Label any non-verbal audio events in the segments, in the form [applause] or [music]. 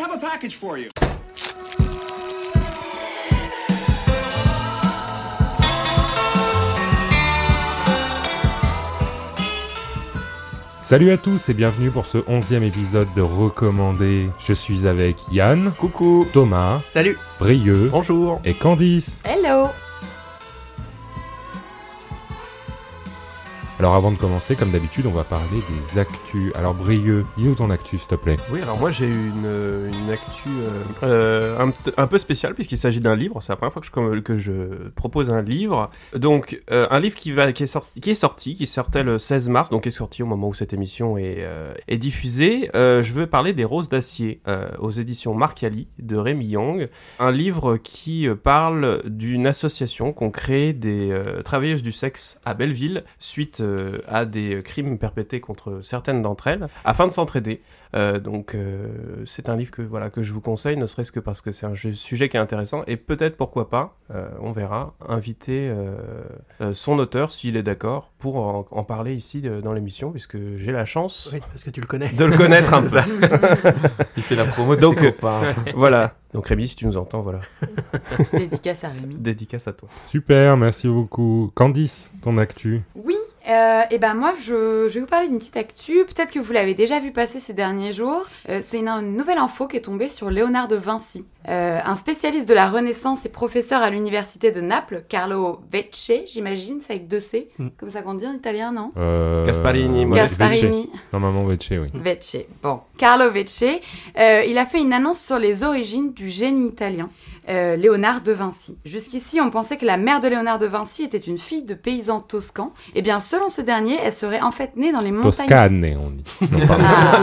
have a package for you. Salut à tous et bienvenue pour ce onzième épisode de Recommandé. Je suis avec Yann, Coucou. Thomas, Salut. Brieux. Bonjour. Et Candice. Hello Alors avant de commencer, comme d'habitude, on va parler des actus. Alors Brieux, dis-nous ton actu s'il te plaît. Oui, alors moi j'ai une, euh, une actu euh, euh, un, peu spéciale puisqu'il s'agit d'un livre. C'est la première fois que je, propose un livre. Donc un livre qui, qui, est sorti, qui est sorti, sortait le 16 mars, donc qui est sorti au moment où cette émission est, diffusée. Je veux parler des Roses d'acier aux éditions Marcali de Rémi Young. Un livre qui parle d'une association qu'ont créé des travailleuses du sexe à Belleville suite euh, à des crimes perpétrés contre certaines d'entre elles afin de s'entraider. Euh, donc euh, c'est un livre que voilà que je vous conseille, ne serait-ce que parce que c'est un sujet qui est intéressant et peut-être pourquoi pas, euh, on verra, inviter euh, euh, son auteur s'il est d'accord pour en, en parler ici dans l'émission puisque j'ai la chance Oui, parce que tu le connais. de le connaître un [laughs] peu. Il fait la promo de Donc, euh, voilà. Donc Rémi, si tu nous entends, voilà, Dédicace à Rémi. dédicace à toi. Super, merci beaucoup. Candice, ton actu. Oui, euh, et ben moi je, je vais vous parler d'une petite actu. Peut-être que vous l'avez déjà vu passer ces derniers jours. Euh, c'est une, une nouvelle info qui est tombée sur Léonard de Vinci. Euh, un spécialiste de la Renaissance et professeur à l'université de Naples, Carlo Vecce, j'imagine, c'est avec deux C, Mm. comme ça qu'on dit en italien, non? Euh, Gasparini, moi, Gasparini. Normalement Vecce, oui. Vecce. Bon, Carlo Vecce, euh, il a fait une annonce sur les origines du génie italien, euh, Léonard de Vinci. Jusqu'ici, on pensait que la mère de Léonard de Vinci était une fille de paysan toscan. Eh bien, selon ce dernier, elle serait en fait née dans les montagnes. Toscane, on dit. [laughs] Ah.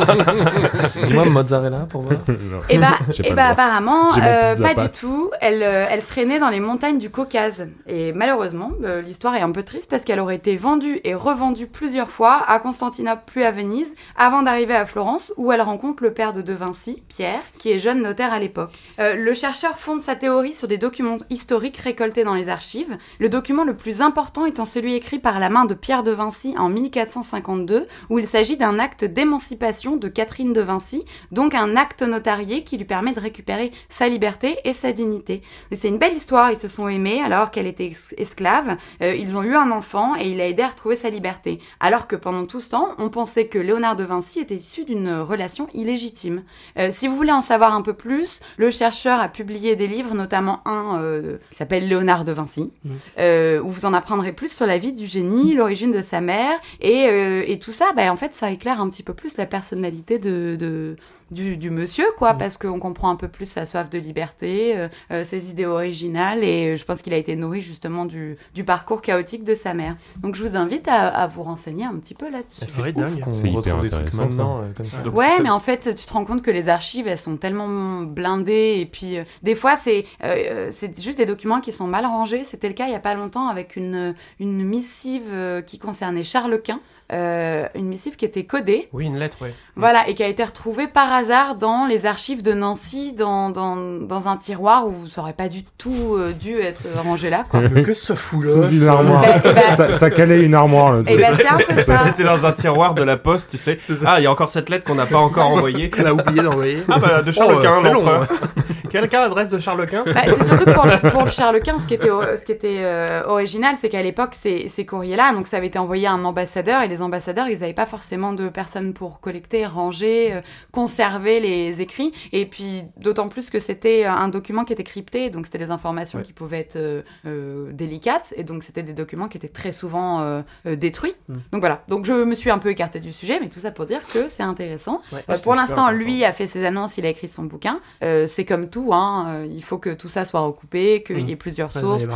Dis-moi mozzarella pour voir. [laughs] Eh bah, eh bah, apparemment, euh, pas du tout. Elle, euh, elle serait née dans les montagnes du Caucase. Et malheureusement, euh, l'histoire est un peu triste parce qu'elle aurait été vendue et revendue plusieurs fois à Constantinople puis à Venise avant d'arriver à Florence où elle rencontre le père de De Vinci, Pierre, qui est jeune notaire à l'époque. Euh, le chercheur fonde sa théorie sur des documents historiques récoltés dans les archives. Le document le plus important étant celui écrit par la main de Pierre de Vinci en 1452 où il s'agit d'un acte d'émancipation de Catherine de Vinci donc un acte notarié qui lui permet de récupérer sa liberté et sa dignité. C'est une belle histoire, ils se sont aimés alors qu'elle était esclave, Euh, ils ont eu un enfant et il a aidé à retrouver sa liberté. Alors que pendant tout ce temps, on pensait que Léonard de Vinci était issu d'une relation illégitime. Euh, si vous voulez en savoir un peu plus, le chercheur a publié des livres, notamment un euh, qui s'appelle Léonard de Vinci, euh, où vous en apprendrez plus sur la vie du génie, l'origine de sa mère, et, euh, et tout ça, bah, en fait, ça éclaire un petit peu plus la personnalité de, de, du, du monsieur, quoi, Mhm. parce qu'on comprend un peu plus sa soif de liberté, euh, euh, ses idées originales, et euh, je pense qu'il a été nourri justement du, du parcours chaotique de sa mère. Donc je vous invite à, à vous renseigner un petit peu là-dessus. C'est vrai, dingue. qu'on retrouve des trucs maintenant euh, comme ça. Donc, Ouais, mais en fait, tu te rends compte que les archives, elles sont tellement blindées, et puis euh, des fois, c'est c'est juste des documents qui sont mal rangés. C'était le cas il y a pas longtemps avec une, une missive qui concernait Charles Quint, euh, une missive qui était codée. Oui, une lettre, ouais. Voilà, et qui a été retrouvée par hasard dans les archives de Nancy, dans, dans, dans un tiroir où ça aurait pas du tout euh, dû être rangé là, quoi. Mais que ça fout là Sous une ça armoire. Ben, eh ben- ça, ça calait une armoire. Là, Et ben, c'est un peu ça. C'était dans un tiroir de la poste, tu sais. Ah, il y a encore cette lettre qu'on n'a pas encore envoyée. [laughs] Elle a oublié d'envoyer. Ah bah de Charles Oh, Quint, euh, l'empereur. [laughs] Quelqu'un l'adresse de Charles Quint? Bah, c'est surtout que pour le, pour le Charles Quint, ce qui était, ce qui était euh, original, c'est qu'à l'époque, ces, ces courriers-là, donc ça avait été envoyé à un ambassadeur, et les ambassadeurs, ils n'avaient pas forcément de personnes pour collecter, ranger, euh, conserver les écrits, et puis d'autant plus que c'était un document qui était crypté, donc c'était des informations Ouais. qui pouvaient être euh, euh, délicates, et donc c'était des documents qui étaient très souvent euh, euh, détruits. Mm. Donc voilà, donc je me suis un peu écartée du sujet, mais tout ça pour dire que c'est intéressant. Ouais. Euh, pour l'instant, lui a fait ses annonces, il a écrit son bouquin. Euh, c'est comme tout, hein, euh, il faut que tout ça soit recoupé, qu'il y ait plusieurs va y sources.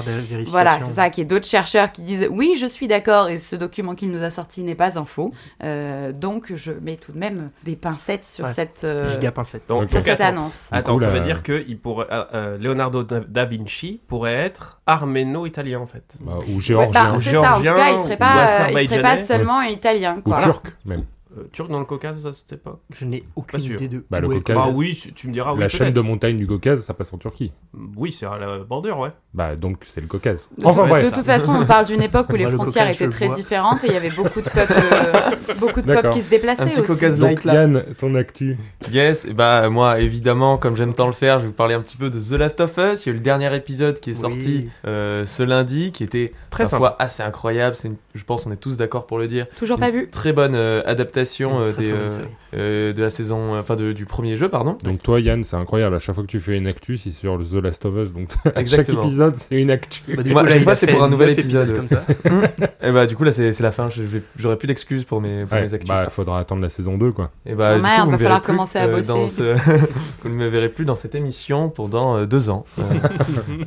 Voilà, c'est ça, qu'il y ait d'autres chercheurs qui disent oui, je suis d'accord et ce document qu'il nous a sorti n'est pas un faux. Euh, donc je mets tout de même des pincettes sur Ouais. cette, euh, Giga pincette. Donc, sur donc, cette attends. annonce. Attends, ça là- veut dire que il pourrait, euh, Leonardo da Vinci pourrait être arméno-italien en fait. Bah, ou Ouais, géorgien. bah, c'est ça, en tout cas, il serait ou pas, euh, il serait pas seulement italien, ou quoi. turc, même. Euh, turc dans le Caucase à cette époque? Je n'ai aucune idée de Bah, le où est Caucase. Ah oui, tu tu me diras oui. la chaîne peut-être. de montagnes du Caucase, ça passe en Turquie. Oui, c'est à la bordure, ouais. Bah donc c'est le Caucase. De, toute façon, on parle d'une époque où [laughs] les Moi, le frontières Caucase, je étaient le très vois. différentes et il y avait beaucoup de [laughs] peuples, euh, beaucoup de peuples D'accord. qui se déplaçaient Un petit aussi. Caucase Donc Light là. Yann, ton actu. Yes, et bah moi évidemment, comme j'aime tant le faire, je vais vous parler un petit peu de The Last of Us. Il y a eu le dernier épisode qui est Oui. sorti euh, ce lundi, qui était Très à la sympa. fois assez incroyable. C'est une- je pense on est tous d'accord pour le dire. Toujours pas vu. Très bonne euh, adaptation euh, très, des, très bonne euh, euh, de la saison, enfin de- du premier jeu, pardon. Donc toi Yann, c'est incroyable. À chaque fois que tu fais une actu, c'est sur le The Last of Us. Donc à [laughs] chaque épisode, c'est une actu. Bah, du Moi, coup, à chaque il fois, a c'est pour un nouvel épisode. comme ça. [laughs] Et bah du coup là c'est c'est la fin. J'aurais plus d'excuses pour mes, pour Ouais, mes actus. bah faudra attendre la saison 2 quoi. Et bah, Oh du merde, coup, va falloir commencer à bosser. dans ce- [laughs] vous ne me verrez plus dans cette émission pendant euh, deux ans.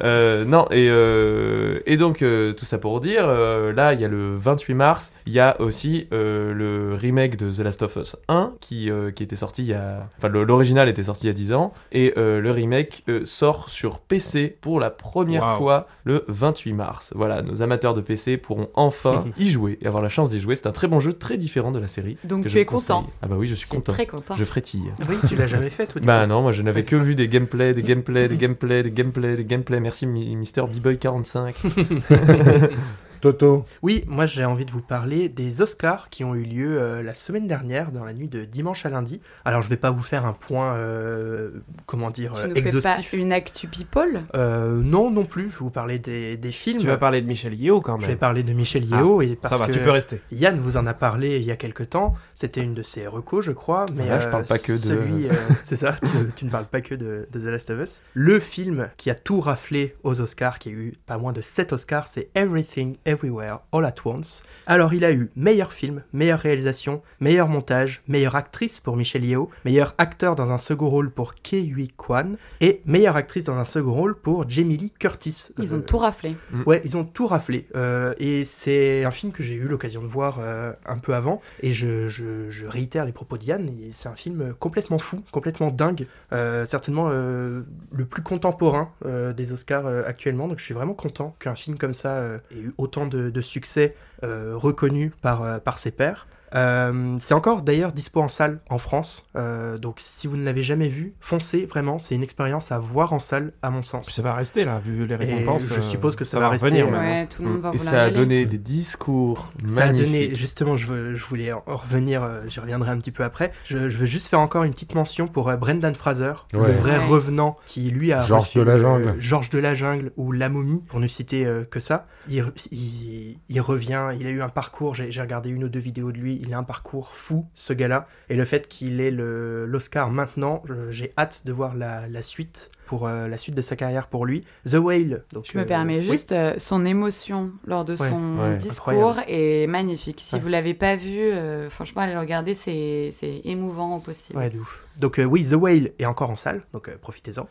Euh, non, et, euh, et donc, euh, tout ça pour dire, euh, là, il y a le 28 mars, il y a aussi euh, le remake de The Last of Us 1 qui, euh, qui était sorti il y a. Enfin, l'original était sorti il y a 10 ans, et euh, le remake euh, sort sur PC pour la première fois le 28 mars. Voilà, nos amateurs de PC pourront enfin [laughs] y jouer et avoir la chance d'y jouer. C'est un très bon jeu, très différent de la série. Donc que tu je es conseille. content. Ah bah oui, je suis content. très content. Je frétille. Oui, tu l'as jamais fait, toi. du Bah coup. non, moi je n'avais que vu des gameplays, des gameplays, des [laughs] gameplays, des gameplays, des gameplays. Merci Mi- Mister B-Boy 45. [laughs] Toto. Oui, moi j'ai envie de vous parler des Oscars qui ont eu lieu euh, la semaine dernière, dans la nuit de dimanche à lundi. Alors je vais pas vous faire un point, euh, comment dire, Tu euh, fais pas exhaustif. une actu people? Euh, non, non plus, je vais vous parler des, des films. Tu vas parler de Michel Yeo quand Je vais même. parler de Michel Yeo et parce Ça va, que tu peux rester. Yann vous en a parlé il y a quelques temps. C'était une de ses recos, je crois. Mais Voilà, je parle pas que de- Celui, euh, [laughs] c'est ça. Tu, tu ne parles pas que de, de The Last of Us. Le film qui a tout raflé aux Oscars, qui a eu pas moins de 7 Oscars, c'est Everything Everywhere All at Once. Alors il a eu meilleur film, meilleure réalisation, meilleur montage, meilleure actrice pour Michelle Yeoh, meilleur acteur dans un second rôle pour Ke-Huy Kwan et meilleure actrice dans un second rôle pour Jamie Lee Curtis. Ils ont Euh, tout raflé. Ouais, ils ont tout raflé. Euh, et c'est un film que j'ai eu l'occasion de voir euh, un peu avant. Et je, je- je réitère les propos de Yann. et C'est un film complètement fou, complètement dingue. Euh, certainement euh, le plus contemporain euh, des Oscars euh, actuellement. Donc je suis vraiment content qu'un film comme ça euh, ait eu autant de, succès euh, reconnu par, euh, par ses pairs. Euh, c'est encore d'ailleurs dispo en salle en France. Euh, donc si vous ne l'avez jamais vu, foncez vraiment. C'est une expérience à voir en salle, à mon sens. Puis ça va rester là, vu les Et récompenses. je euh, suppose que ça va revenir rester, maintenant. Ouais, tout le monde va Et ça a donné des discours Ça a donné, magnifiques. justement, je, veux- je voulais en en revenir, j'y reviendrai un petit peu après. Je, je veux juste faire encore une petite mention pour euh, Brendan Fraser, Ouais. le vrai Ouais. revenant qui lui a. Georges reçu de la le- jungle. Georges de la jungle ou La momie, pour ne citer euh, que ça. Il, re- il, il revient, il a eu un parcours, j'ai regardé une ou deux vidéos de lui, il a un parcours fou, ce gars-là. Et le fait qu'il ait l'Oscar maintenant, j'ai hâte de voir la, la suite. Pour euh, la suite de sa carrière pour lui, The Whale. Donc, Je me euh, permets oui. juste, euh, son émotion lors de Ouais, son ouais, discours incroyable. est magnifique. Si Ouais. vous l'avez pas vu, franchement, allez le regarder, c'est émouvant au possible. Ouais, de ouf. Donc oui, The Whale est encore en salle, donc profitez-en.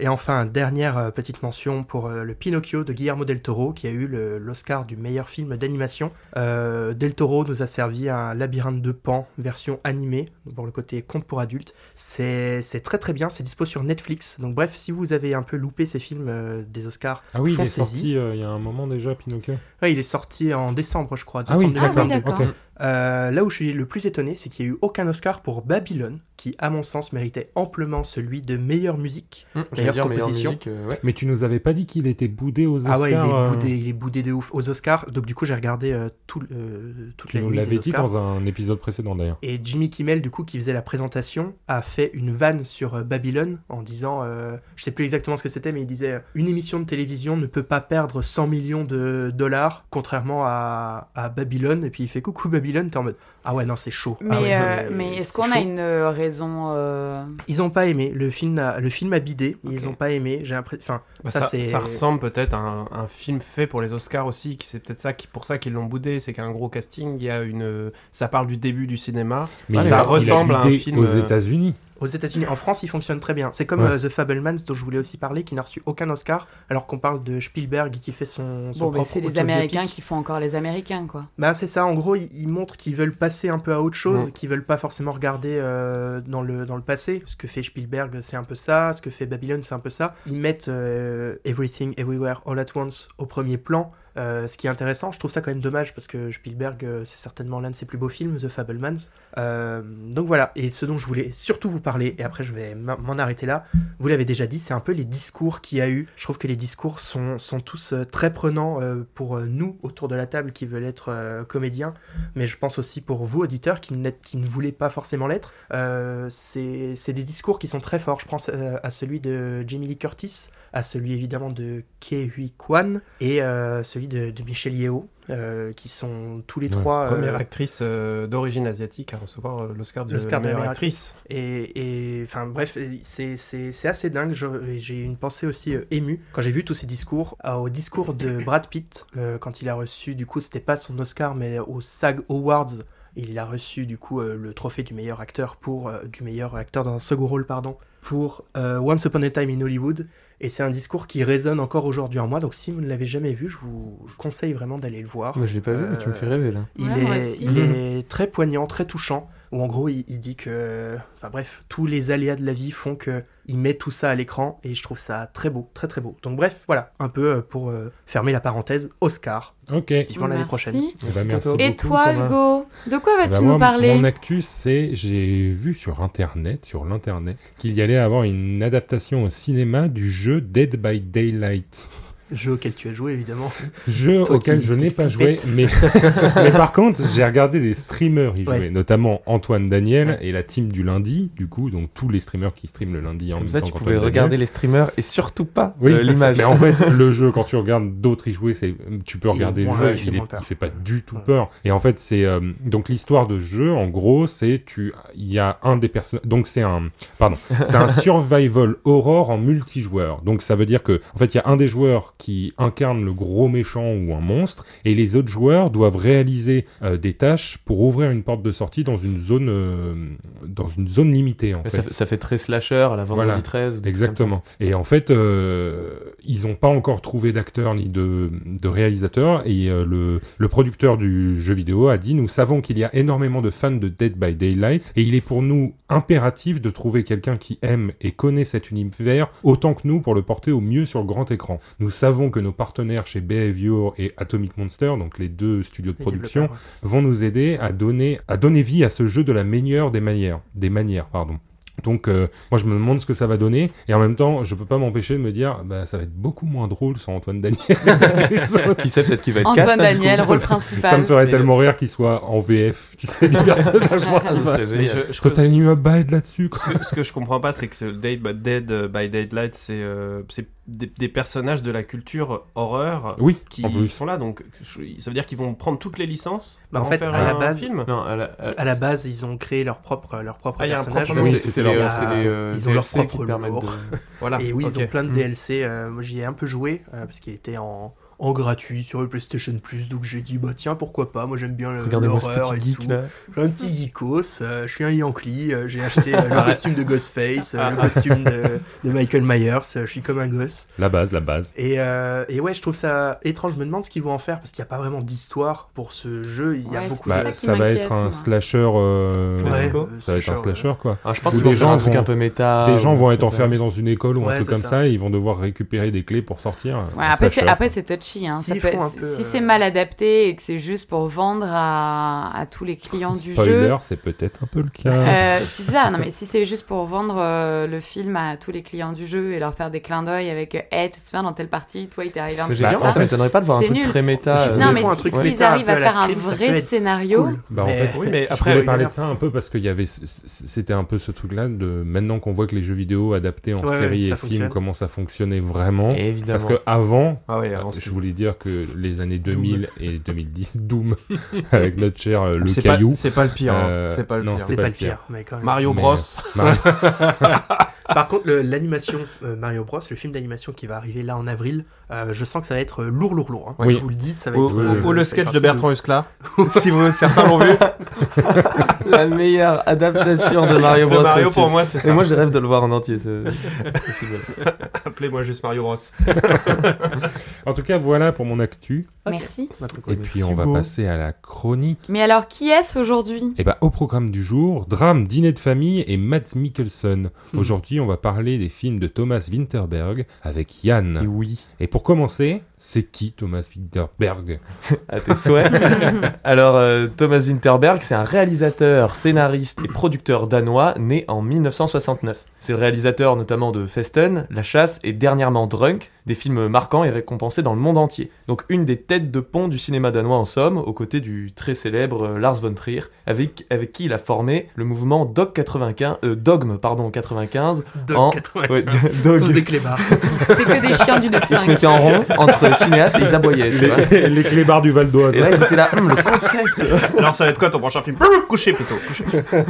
Et enfin, dernière petite mention pour le Pinocchio de Guillermo del Toro, qui a eu l'Oscar du meilleur film d'animation. Del Toro nous a servi un labyrinthe de Pan, version animée, pour le côté conte pour adultes. C'est très très bien, c'est dispo sur Netflix. Donc bref, si vous avez un peu loupé ces films euh, des Oscars, Ah oui, il est sorti euh, il y a un moment déjà, Pinocchio. ouais, il est sorti en décembre, je crois. Ah oui, décembre Ah oui, 2022. d'accord. Ok. Euh, là où je suis le plus étonné, c'est qu'il n'y a eu aucun Oscar pour Babylone, qui, à mon sens, méritait amplement celui de meilleure musique. J'allais Meilleure dire meilleure composition. musique, euh, ouais. Mais tu nous avais pas dit qu'il était boudé aux Oscars ah ouais, il est, euh, boudé, il est boudé de ouf aux Oscars. Donc, du coup, j'ai regardé euh, tout, euh, toute Tu la nous nuit l'avais des dit dans un épisode précédent d'ailleurs. Et Jimmy Kimmel, du coup, qui faisait la présentation, a fait une vanne sur euh, Babylone en disant, euh, je sais plus exactement ce que c'était, mais il disait euh, une émission de télévision ne peut pas perdre 100 millions de dollars, contrairement à, à Babylone. Et puis il fait coucou Babylone, t'es en mode ah ouais non c'est chaud. Mais, Ah ouais, euh, mais est-ce qu'on a une euh, raison euh, Ils ont pas aimé le film. A, le film a bidé. Ils ont pas aimé. J'ai l'impression. Enfin, Bah, ça, ça, ça ressemble peut-être à un, un film fait pour les Oscars aussi, qui c'est peut-être ça qui pour ça qu'ils l'ont boudé, c'est qu'un gros casting, il y a une ça parle du début du cinéma. Mais il ça a- ressemble il a à un film, aux euh, États-Unis. Aux États-Unis, en France, il fonctionne très bien. C'est comme Ouais. euh, The Fablemans dont je voulais aussi parler, qui n'a reçu aucun Oscar, alors qu'on parle de Spielberg qui fait son. son Bon, propre c'est les. Américains qui font encore les Américains, quoi. Bah c'est ça, en gros, ils, ils montrent qu'ils veulent passer un peu à autre chose, Mm. qu'ils veulent pas forcément regarder euh, dans, le, dans le passé. Ce que fait Spielberg, c'est un peu ça, ce que fait Babylon, c'est un peu ça. Ils mettent euh, Everything, Everywhere, All at Once au premier plan, Euh, ce qui est intéressant, je trouve ça quand même dommage parce que Spielberg, euh, c'est certainement l'un de ses plus beaux films, The Fablemans. Euh, donc voilà, et ce dont je voulais surtout vous parler, et après je vais m'en arrêter là, vous l'avez déjà dit, c'est un peu les discours qu'il y a eu. Je trouve que les discours sont, sont tous très prenants pour nous autour de la table qui veulent être comédiens, mais je pense aussi pour vous auditeurs qui, qui ne voulez pas forcément l'être. C'est des discours qui sont très forts. Je pense à celui de Jamie Lee Curtis, à celui évidemment de Ke Huy Kwan et euh, celui de, de Michelle Yeoh, euh, qui sont tous les Ouais, trois. euh, Première actrice euh, d'origine asiatique à recevoir l'Oscar de L'Oscar de meilleure meilleure actrice. Et, et, enfin bref, c'est- c'est c'est assez dingue. J'ai une pensée aussi euh, émue quand j'ai vu tous ces discours. Euh, au discours de Brad Pitt, euh, quand il a reçu, du coup, c'était pas son Oscar, mais au SAG Awards. Il a reçu du coup euh, le trophée du meilleur acteur pour euh, du meilleur acteur dans un second rôle pardon pour euh, Once Upon a Time in Hollywood et c'est un discours qui résonne encore aujourd'hui en moi donc si vous ne l'avez jamais vu je vous je conseille vraiment d'aller le voir Moi, je l'ai pas vu, mais tu me fais rêver là. il, Ouais, moi est, aussi. il est très poignant, très touchant, où en gros il, il dit que, enfin bref, tous les aléas de la vie font que il met tout ça à l'écran et je trouve ça très beau, très très beau. Donc bref, voilà, un peu euh, pour euh, fermer la parenthèse, Oscar, Ok. vivement l'année Merci. prochaine. Eh ben, merci Et beaucoup, toi, Thomas. Hugo, de quoi Eh vas-tu ben, nous moi, parler Mon actus, c'est j'ai vu sur internet, sur l'internet, qu'il y allait avoir une adaptation au cinéma du jeu Dead by Daylight. Jeu auquel tu as joué évidemment. Jeu Toi auquel je n'ai pas joué, mais, [laughs] mais par contre, j'ai regardé des streamers y jouer, Ouais. notamment Antoine Daniel Ouais. et la team du lundi, du coup, donc tous les streamers qui streament le lundi en Comme même ça, temps tu pouvais Daniel. regarder les streamers et surtout pas Oui, euh, l'image. Mais en [laughs] fait, le jeu, quand tu regardes d'autres y jouer, c'est tu peux regarder le jeu, il est- il fait pas du tout Ouais. peur. Et en fait, c'est euh, donc l'histoire de jeu. En gros, c'est tu, il y a un des personnages. Donc c'est un, pardon, c'est un [laughs] survival horror en multijoueur. Donc ça veut dire que en fait, il y a un des joueurs qui incarne le gros méchant ou un monstre, et les autres joueurs doivent réaliser euh, des tâches pour ouvrir une porte de sortie dans une zone, euh, dans une zone limitée en fait. ça, fait- ça fait très slasher à la vendredi Voilà. 13. ou des trucs Exactement. Et en fait, euh, ils n'ont pas encore trouvé d'acteur ni de, de réalisateur. Et le, le producteur du jeu vidéo a dit Nous savons qu'il y a énormément de fans de Dead by Daylight. Et il est pour nous impératif de trouver quelqu'un qui aime et connaît cet univers autant que nous pour le porter au mieux sur le grand écran. Nous savons que nos partenaires chez Behavior et Atomic Monster, donc les deux studios de Les production, vont nous aider à donner, à donner vie à ce jeu de la meilleure des manières. Des manières, pardon. Donc, euh, moi, je me demande ce que ça va donner. Et en même temps, je peux pas m'empêcher de me dire, bah, ça va être beaucoup moins drôle sans Antoine Daniel. [laughs] [laughs] Qui sait, peut-être qu'il va être Antoine cast, du coup. Daniel, rôle ça principal. me ferait Mais- tellement rire qu'il soit en VF. Tu sais, du [laughs] personnage Ah, ça principal. serait Mais je, je- Immobile là-dessus, ce, que, ce que je comprends pas, c'est que ce Dead by, Dead euh, by Daylight, c'est euh, c'est des, des personnages de la culture horreur Oui, qui sont là. Donc, je- ça veut dire qu'ils vont prendre toutes les licences Bah, en pour fait, faire à la un base- film? Non, à la, à- À la base, ils ont créé leur propre, leur propre Ah, personnage. propre Oui, c'est- leur- euh, ils ont leur DLC propre lore. de- [laughs] Voilà. Et oui, ils ont plein de Mm. DLC. euh, moi, j'y ai un peu joué euh, parce qu'il était en, en gratuit sur le PlayStation Plus. Donc j'ai dit, bah tiens, pourquoi pas. Moi, j'aime bien l'horreur et tout. geek là. Je suis un petit geekos. euh, je suis un Yankee. euh, j'ai acheté euh, le costume de Ghostface, euh, le costume de, de Michael Myers. euh, je suis comme un gosse. La base, la base. Et, euh, et ouais, je trouve ça étrange. Je me demande ce qu'ils vont en faire parce qu'il n'y a pas vraiment d'histoire pour ce jeu. Il y a Ouais, beaucoup. Bah, ça qui ça va être un slasher. Ouais, Ça va être un slasher, quoi. Alors, je pense vont des gens un truc vont- un peu méta. Des gens vont être enfermés dans une école ou un truc comme ça. et ils vont devoir récupérer des clés pour sortir. Après, c'est, slasher. Touchy. Hein. Ça peut- si peu, si euh, c'est mal adapté et que c'est juste pour vendre à, à tous les clients du Spoiler, jeu. c'est peut-être un peu le cas. Euh, si c'est ça, non mais si c'est juste pour vendre euh, le film à tous les clients du jeu et leur faire des clins d'œil avec euh, hey, tu te souviens dans telle partie, toi il t'est arrivé un truc Bah, ça. ça m'étonnerait pas de voir un truc nul. très méta. Si- euh, non ils mais si, s'ils méta, un arrivent à faire un vrai scénario, Cool. Bah, en Mais- fait, Oui, mais Je voulais parler de ça un peu parce qu'il y avait, c'était un peu ce truc-là de maintenant qu'on voit que les jeux vidéo adaptés en série et films comment ça fonctionnait vraiment. Évidemment. Parce que avant, Ah avant, je voulais dire que les années 2000 et 2010, Doom [laughs] avec notre cher euh, le caillou. c'est pas le pire. hein. Euh, C'est pas le non, pire. C'est pas le pire, mais quand même. Mario Mais, Bros. Mario- [laughs] Par contre, l'animation euh, Mario Bros, le film d'animation qui va arriver là en avril, euh, je sens que ça va être lourd, lourd, lourd. hein. Oui. Je vous le dis, ça va Ou, être. ou- euh, ou le sketch de Bertrand Huskla. si vous, certains l'ont vu. [laughs] la meilleure adaptation de Mario De Bros. Mario pour moi, c'est Et ça. moi, je rêve de le voir en entier. [laughs] Appelez-moi juste Mario Bros. [laughs] En tout cas, voilà pour mon actu. merci. Et puis on va passer à la chronique. Mais alors qui est-ce aujourd'hui? Et bah, au programme du jour, drame, dîner de famille et Matt Mikkelsen. Hmm. Aujourd'hui, on va parler des films de Thomas Winterberg avec Yann. Et oui. Et pour commencer, C'est qui Thomas Winterberg [laughs] À tes souhaits. Alors, euh, Thomas Winterberg, c'est un réalisateur, scénariste et producteur danois né en 1969. C'est le réalisateur notamment de Festen, La Chasse et dernièrement Drunk, des films marquants et récompensés dans le monde entier. Donc une des têtes de pont du cinéma danois en somme, aux côtés du très célèbre euh, Lars von Trier, avec, avec qui il a formé le mouvement Dog 95, euh, Dogme pardon, 95. Dog en- 95. ouais, [laughs] Dog. Tous des clébards. C'est que des chiens du Ils se 9-5. mettaient en rond entre cinéastes et ils aboyaient. tu vois. les, [laughs] les clébards du Val d'Oise. Et là, ils étaient là, Hum, le concept Alors ça va être quoi ton prochain film? Brrr, Coucher plutôt. coucher. [laughs]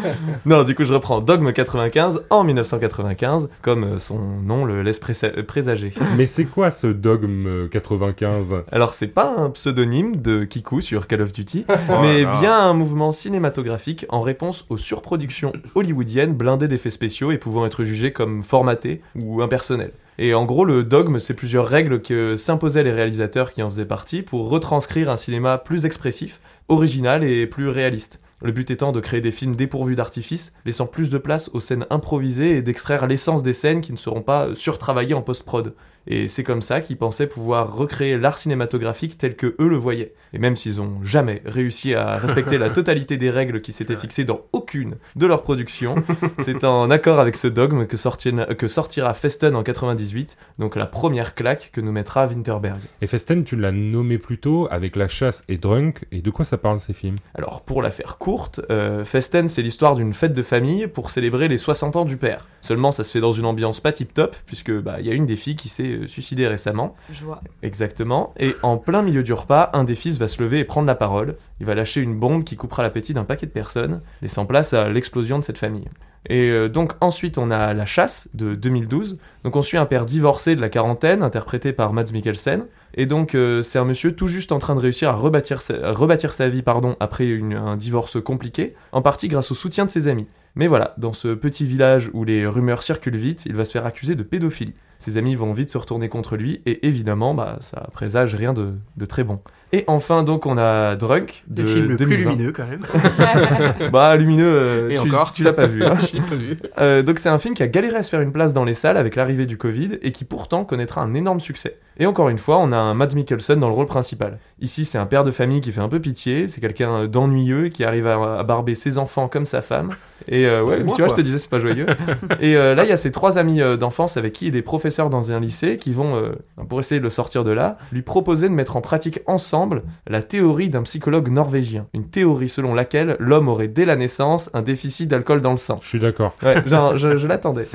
Non, du coup, je reprends Dogme 95 en 1995, comme euh, son nom le laisse présa- euh, présager. [laughs] Mais c'est quoi ce dogme 95 Alors, c'est pas un pseudonyme de Kiku sur Call of Duty, Oh mais là. bien un mouvement cinématographique en réponse aux surproductions hollywoodiennes blindées d'effets spéciaux et pouvant être jugées comme formatées ou impersonnelles. Et en gros, le dogme, c'est plusieurs règles que s'imposaient les réalisateurs qui en faisaient partie pour retranscrire un cinéma plus expressif, original et plus réaliste. Le but étant de créer des films dépourvus d'artifice, laissant plus de place aux scènes improvisées et d'extraire l'essence des scènes qui ne seront pas surtravaillées en post-prod. Et c'est comme ça qu'ils pensaient pouvoir recréer l'art cinématographique tel que eux le voyaient. Et même s'ils ont jamais réussi à respecter la [laughs] totalité des règles qui s'étaient fixées dans aucune de leurs productions, c'est en accord avec ce dogme que, sortira, que sortira Festen en 98, donc la première claque que nous mettra Winterberg. Et Festen, tu l'as nommé plus tôt avec La Chasse et Drunk. Et de quoi ça parle ces films? Alors pour la faire courte, euh, Festen c'est l'histoire d'une fête de famille pour célébrer les 60 ans du père. Seulement ça se fait dans une ambiance pas tip top puisque bah il y a une des filles qui s'est euh, suicidée récemment. Joie. Exactement. Et en plein milieu du repas, un des fils va se lever et prendre la parole. Il va lâcher une bombe qui coupera l'appétit d'un paquet de personnes, laissant place à l'explosion de cette famille. Et euh, donc ensuite on a La Chasse de 2012. Donc on suit un père divorcé de la quarantaine, interprété par Mads Mikkelsen. Et donc euh, c'est un monsieur tout juste en train de réussir à rebâtir sa, à rebâtir sa vie pardon, après une- un divorce compliqué, en partie grâce au soutien de ses amis. Mais voilà, dans ce petit village où les rumeurs circulent vite, il va se faire accuser de pédophilie. Ses amis vont vite se retourner contre lui, et évidemment, bah, ça présage rien de, de très bon. Et enfin, donc, on a Drunk de Des films le plus 2020. lumineux quand même. [laughs] Bah, lumineux, euh, Et tu, encore. tu l'as pas vu. hein. [laughs] Je l'ai pas vu. Euh, donc c'est un film qui a galéré à se faire une place dans les salles avec l'arrivée du Covid et qui pourtant connaîtra un énorme succès. Et encore une fois, on a un Mads Mikkelsen dans le rôle principal. Ici, c'est un père de famille qui fait un peu pitié, c'est quelqu'un d'ennuyeux qui arrive à, à barber ses enfants comme sa femme. Et euh, ouais, moi, tu vois, quoi. je te disais, c'est pas joyeux. [laughs] et euh, là, il y a ses trois amis euh, d'enfance avec qui il est professeur dans un lycée qui vont, euh, pour essayer de le sortir de là, lui proposer de mettre en pratique ensemble la théorie d'un psychologue norvégien. Une théorie selon laquelle l'homme aurait dès la naissance un déficit d'alcool dans le sang. Je suis d'accord. Ouais, genre, je, je l'attendais.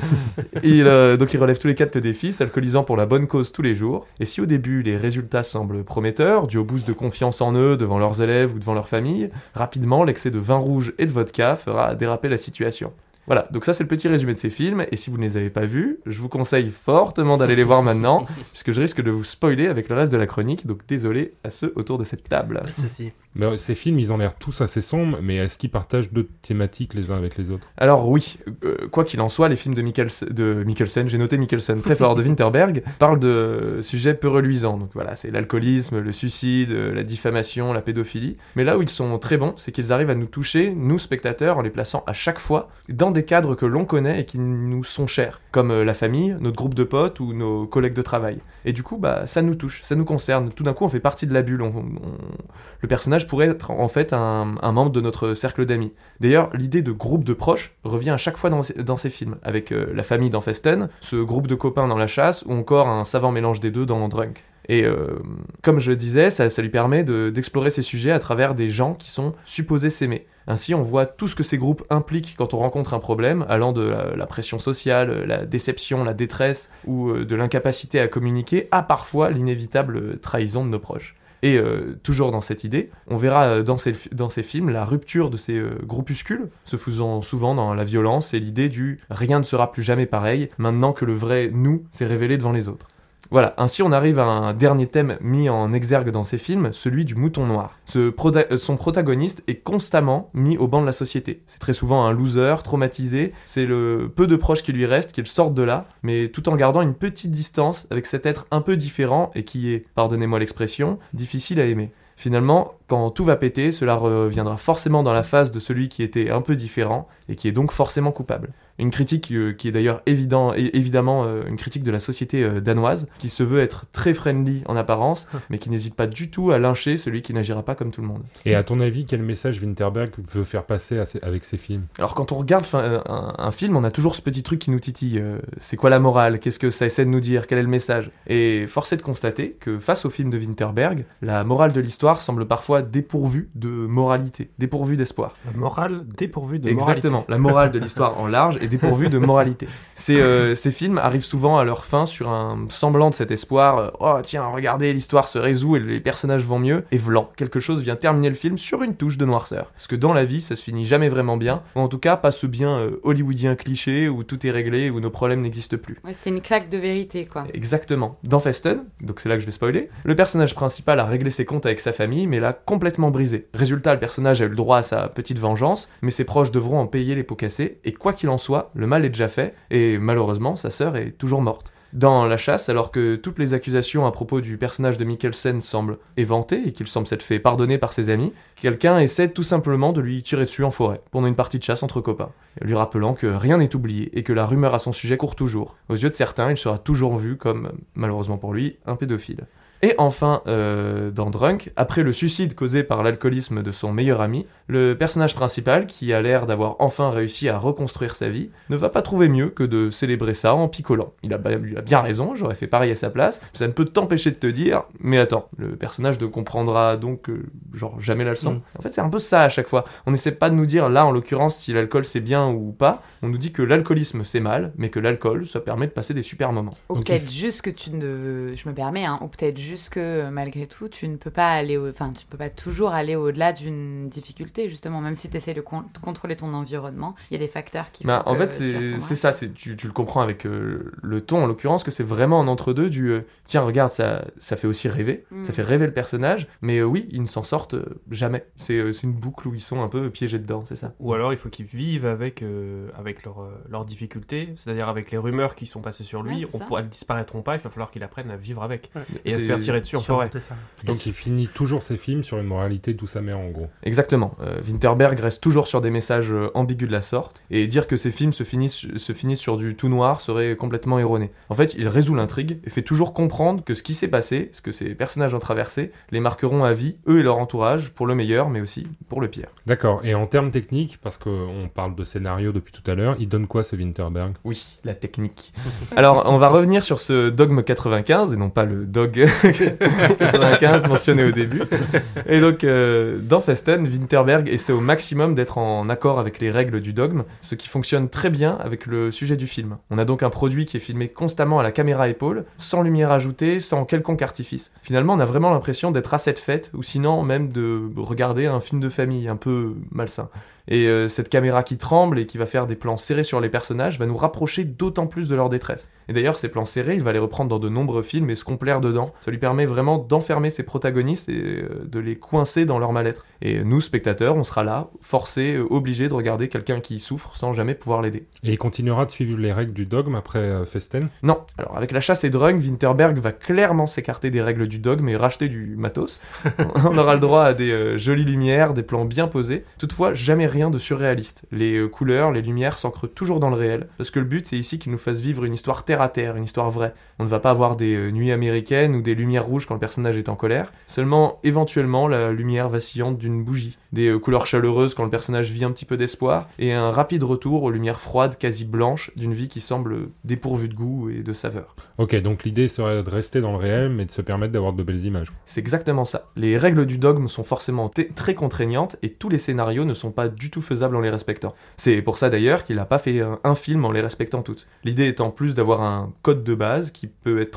Il, euh, donc il relève tous les quatre le défi, s'alcoolisant pour la bonne cause tous les jours. Et si au début les résultats semblent prometteurs, dû au boost de confiance en eux devant leurs élèves ou devant leur famille, rapidement l'excès de vin rouge et de vodka fera déraper la situation. Voilà, donc ça c'est le petit résumé de ces films, et si vous ne les avez pas vus, je vous conseille fortement d'aller les voir maintenant, [laughs] puisque je risque de vous spoiler avec le reste de la chronique, donc désolé à ceux autour de cette table. Pas de souci. Mais, euh, ces films, ils ont l'air tous assez sombres, mais est-ce qu'ils partagent d'autres thématiques les uns avec les autres? Alors oui, euh, quoi qu'il en soit, les films de, de Mikkelsen, j'ai noté Mikkelsen, très fort, de Winterberg, [laughs] parlent de sujets peu reluisants. Donc voilà, c'est l'alcoolisme, le suicide, euh, la diffamation, la pédophilie. Mais là où ils sont très bons, c'est qu'ils arrivent à nous toucher, nous spectateurs, en les plaçant à chaque fois dans des cadres que l'on connaît et qui nous sont chers, comme la famille, notre groupe de potes ou nos collègues de travail. Et du coup, bah, ça nous touche, ça nous concerne. Tout d'un coup, on fait partie de la bulle. Le personnage pourrait être en fait un, membre de notre cercle d'amis. D'ailleurs, l'idée de groupe de proches revient à chaque fois dans, dans ces films, avec euh, la famille dans Festen, ce groupe de copains dans La Chasse, ou encore un savant mélange des deux dans Drunk. Et euh, comme je le disais, ça, lui permet de- d'explorer ces sujets à travers des gens qui sont supposés s'aimer. Ainsi, on voit tout ce que ces groupes impliquent quand on rencontre un problème, allant de la, la pression sociale, la déception, la détresse, ou euh, de l'incapacité à communiquer, à parfois l'inévitable trahison de nos proches. Et euh, toujours dans cette idée, on verra euh, dans ces, films la rupture de ces euh, groupuscules, se faisant souvent dans la violence et l'idée du rien ne sera plus jamais pareil maintenant que le vrai nous s'est révélé devant les autres. Voilà, ainsi on arrive à un dernier thème mis en exergue dans ces films, celui du mouton noir. Euh, son protagoniste est constamment mis au banc de la société. C'est très souvent un loser, traumatisé, c'est le peu de proches qui lui restent, qu'il sorte de là, mais tout en gardant une petite distance avec cet être un peu différent et qui est, pardonnez-moi l'expression, difficile à aimer. Finalement, quand tout va péter, cela reviendra forcément dans la face de celui qui était un peu différent et qui est donc forcément coupable. Une critique euh, qui est d'ailleurs évident, évidemment euh, une critique de la société euh, danoise, qui se veut être très friendly en apparence, mais qui n'hésite pas du tout à lyncher celui qui n'agira pas comme tout le monde. Et à ton avis, quel message Winterberg veut faire passer avec ses films? Alors quand on regarde fin- un, un film, on a toujours ce petit truc qui nous titille. euh, c'est quoi la morale? Qu'est-ce que ça essaie de nous dire? Quel est le message? Et force est de constater que face au film de Winterberg, la morale de l'histoire semble parfois dépourvue de moralité, dépourvue d'espoir. La morale dépourvue de Exactement, la morale de l'histoire en large [laughs] est dépourvue de moralité. Ces, euh, ces films arrivent souvent à leur fin sur un semblant de cet espoir. euh, oh tiens, regardez, l'histoire se résout et les personnages vont mieux. Et vlan, quelque chose vient terminer le film sur une touche de noirceur. Parce que dans la vie, ça se finit jamais vraiment bien, ou en tout cas pas ce bien euh, hollywoodien cliché où tout est réglé, où nos problèmes n'existent plus. Ouais, c'est une claque de vérité, quoi. Exactement. Dans Festen, donc c'est là que je vais spoiler, le personnage principal a réglé ses comptes avec sa famille, mais l'a complètement brisé. Résultat, le personnage a eu le droit à sa petite vengeance, mais ses proches devront en payer les pots cassés, et quoi qu'il en soit, le mal est déjà fait, et malheureusement, sa sœur est toujours morte. Dans La Chasse, alors que toutes les accusations à propos du personnage de Mikkelsen semblent éventées et qu'il semble s'être fait pardonner par ses amis, quelqu'un essaie tout simplement de lui tirer dessus en forêt, pendant une partie de chasse entre copains, lui rappelant que rien n'est oublié et que la rumeur à son sujet court toujours. Aux yeux de certains, il sera toujours vu comme, malheureusement pour lui, un pédophile. Et enfin, euh, dans Drunk, après le suicide causé par l'alcoolisme de son meilleur ami, le personnage principal, qui a l'air d'avoir enfin réussi à reconstruire sa vie, ne va pas trouver mieux que de célébrer ça en picolant. Il a, ba- il a bien raison, j'aurais fait pareil à sa place, ça ne peut t'empêcher de te dire, mais attends, le personnage ne comprendra donc euh, genre jamais la leçon. Mm. En fait, c'est un peu ça à chaque fois. On n'essaie pas de nous dire, là en l'occurrence, si l'alcool c'est bien ou pas, on nous dit que l'alcoolisme c'est mal, mais que l'alcool, ça permet de passer des super moments. Ou peut-être il juste que tu ne. Je me permets, hein, ou peut-être juste que euh, malgré tout, tu ne peux pas aller. au- Enfin, tu peux pas toujours aller au-delà d'une difficulté, justement. Même si tu essaies de con- de contrôler ton environnement, il y a des facteurs qui Bah, font en que fait, c'est ça, c'est tu, tu le comprends avec euh, le ton en l'occurrence que c'est vraiment un entre-deux du euh, tiens, regarde, ça, ça fait aussi rêver, Mm. ça fait rêver le personnage, mais euh, oui, ils ne s'en sortent euh, jamais. C'est euh, c'est une boucle où ils sont un peu piégés dedans, c'est ça. Ou alors il faut qu'ils vivent avec, euh, avec leurs euh, leurs difficultés, c'est-à-dire avec les rumeurs qui sont passées sur lui. Ouais, on elles disparaîtront pas, il va falloir qu'il apprenne à vivre avec. Et à se faire tirer dessus en forêt. Donc il finit toujours ses films sur une moralité d'où sa mère en gros. Exactement. Euh, Winterberg reste toujours sur des messages euh, ambigus de la sorte, et dire que ces films se finissent, se finissent sur du tout noir serait complètement erroné. En fait, il résout l'intrigue et fait toujours comprendre que ce qui s'est passé, ce que ces personnages ont traversé, les marqueront à vie, eux et leur entourage, pour le meilleur, mais aussi pour le pire. D'accord. Et en termes techniques, parce qu'on parle de scénario depuis tout à l'heure, il donne quoi ce Winterberg? Oui, la technique. Alors, on va revenir sur ce dogme 95, et non pas le dog 95 mentionné au début. Et donc, euh, dans Festen, Winterberg essaie au maximum d'être en accord avec les règles du dogme, ce qui fonctionne très bien avec le sujet du film. On a donc un produit qui est filmé constamment à la caméra épaule, sans lumière ajoutée, sans quelconque artifice. Finalement, on a vraiment l'impression d'être à cette fête, ou sinon même de regarder un film de famille un peu malsain. Et euh, cette caméra qui tremble et qui va faire des plans serrés sur les personnages va nous rapprocher d'autant plus de leur détresse. Et d'ailleurs, ces plans serrés, il va les reprendre dans de nombreux films et se complaire dedans. Ça lui permet vraiment d'enfermer ses protagonistes et euh, de les coincer dans leur mal-être. Et nous, spectateurs, on sera là, forcés, euh, obligés de regarder quelqu'un qui souffre sans jamais pouvoir l'aider. Et il continuera de suivre les règles du dogme après euh, Festen? Non, alors avec la chasse et drug, Winterberg va clairement s'écarter des règles du dogme et racheter du matos. [laughs] On aura le droit à des jolies lumières, des plans bien posés. Toutefois, jamais rien de surréaliste. Les euh, couleurs, les lumières s'ancrent toujours dans le réel, parce que le but c'est ici qu'il nous fasse vivre une histoire terre à terre, une histoire vraie. On ne va pas avoir des euh, nuits américaines ou des lumières rouges quand le personnage est en colère, seulement éventuellement la lumière vacillante d'une bougie, des euh, couleurs chaleureuses quand le personnage vit un petit peu d'espoir, et un rapide retour aux lumières froides, quasi blanches, d'une vie qui semble dépourvue de goût et de saveur. Ok, donc l'idée serait de rester dans le réel, mais de se permettre d'avoir de belles images. C'est exactement ça. Les règles du dogme sont forcément très contraignantes et tous les scénarios ne sont pas du tout faisables en les respectant. C'est pour ça d'ailleurs qu'il n'a pas fait un, un film en les respectant toutes. L'idée étant plus d'avoir un code de base qui peut être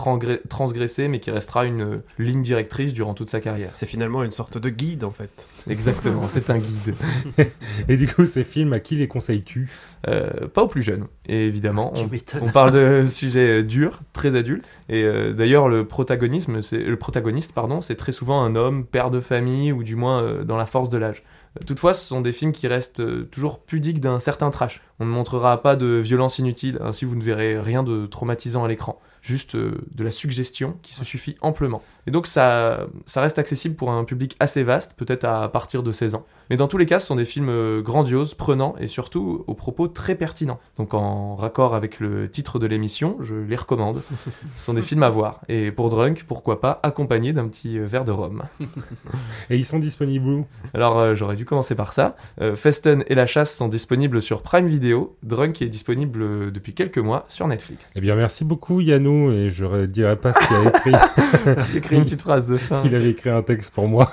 transgressé mais qui restera une euh, ligne directrice durant toute sa carrière. C'est finalement une sorte de guide en fait. [laughs] Exactement, c'est un guide. [laughs] Et du coup, ces films, à qui les conseilles-tu? Euh, pas aux plus jeunes, et évidemment. Tu on- parle de [laughs] sujets euh, durs, très adultes. Et euh, d'ailleurs, le protagonisme, c'est le protagoniste, pardon, c'est très souvent un homme, père de famille, ou du moins euh, dans la force de l'âge. Toutefois, ce sont des films qui restent euh, toujours pudiques d'un certain trash. On ne montrera pas de violence inutile, ainsi vous ne verrez rien de traumatisant à l'écran. Juste euh, de la suggestion qui se suffit amplement. Et donc ça, ça reste accessible pour un public assez vaste, peut-être à partir de 16 ans. Mais dans tous les cas, ce sont des films euh, grandioses, prenants et surtout aux propos très pertinents. Donc en raccord avec le titre de l'émission, je les recommande. [laughs] Ce sont des films à voir. Et pour Drunk, pourquoi pas, accompagné d'un petit euh, verre de rhum. [laughs] Et ils sont disponibles où? Alors euh, j'aurais dû commencer par ça. Euh, Festen et La Chasse sont disponibles sur Prime Video. Drunk est disponible depuis quelques mois sur Netflix. Eh bien, merci beaucoup, Yannou. Et je ne dirai pas ce qu'il a écrit [laughs] une petite phrase de fin. Il avait écrit un texte pour moi.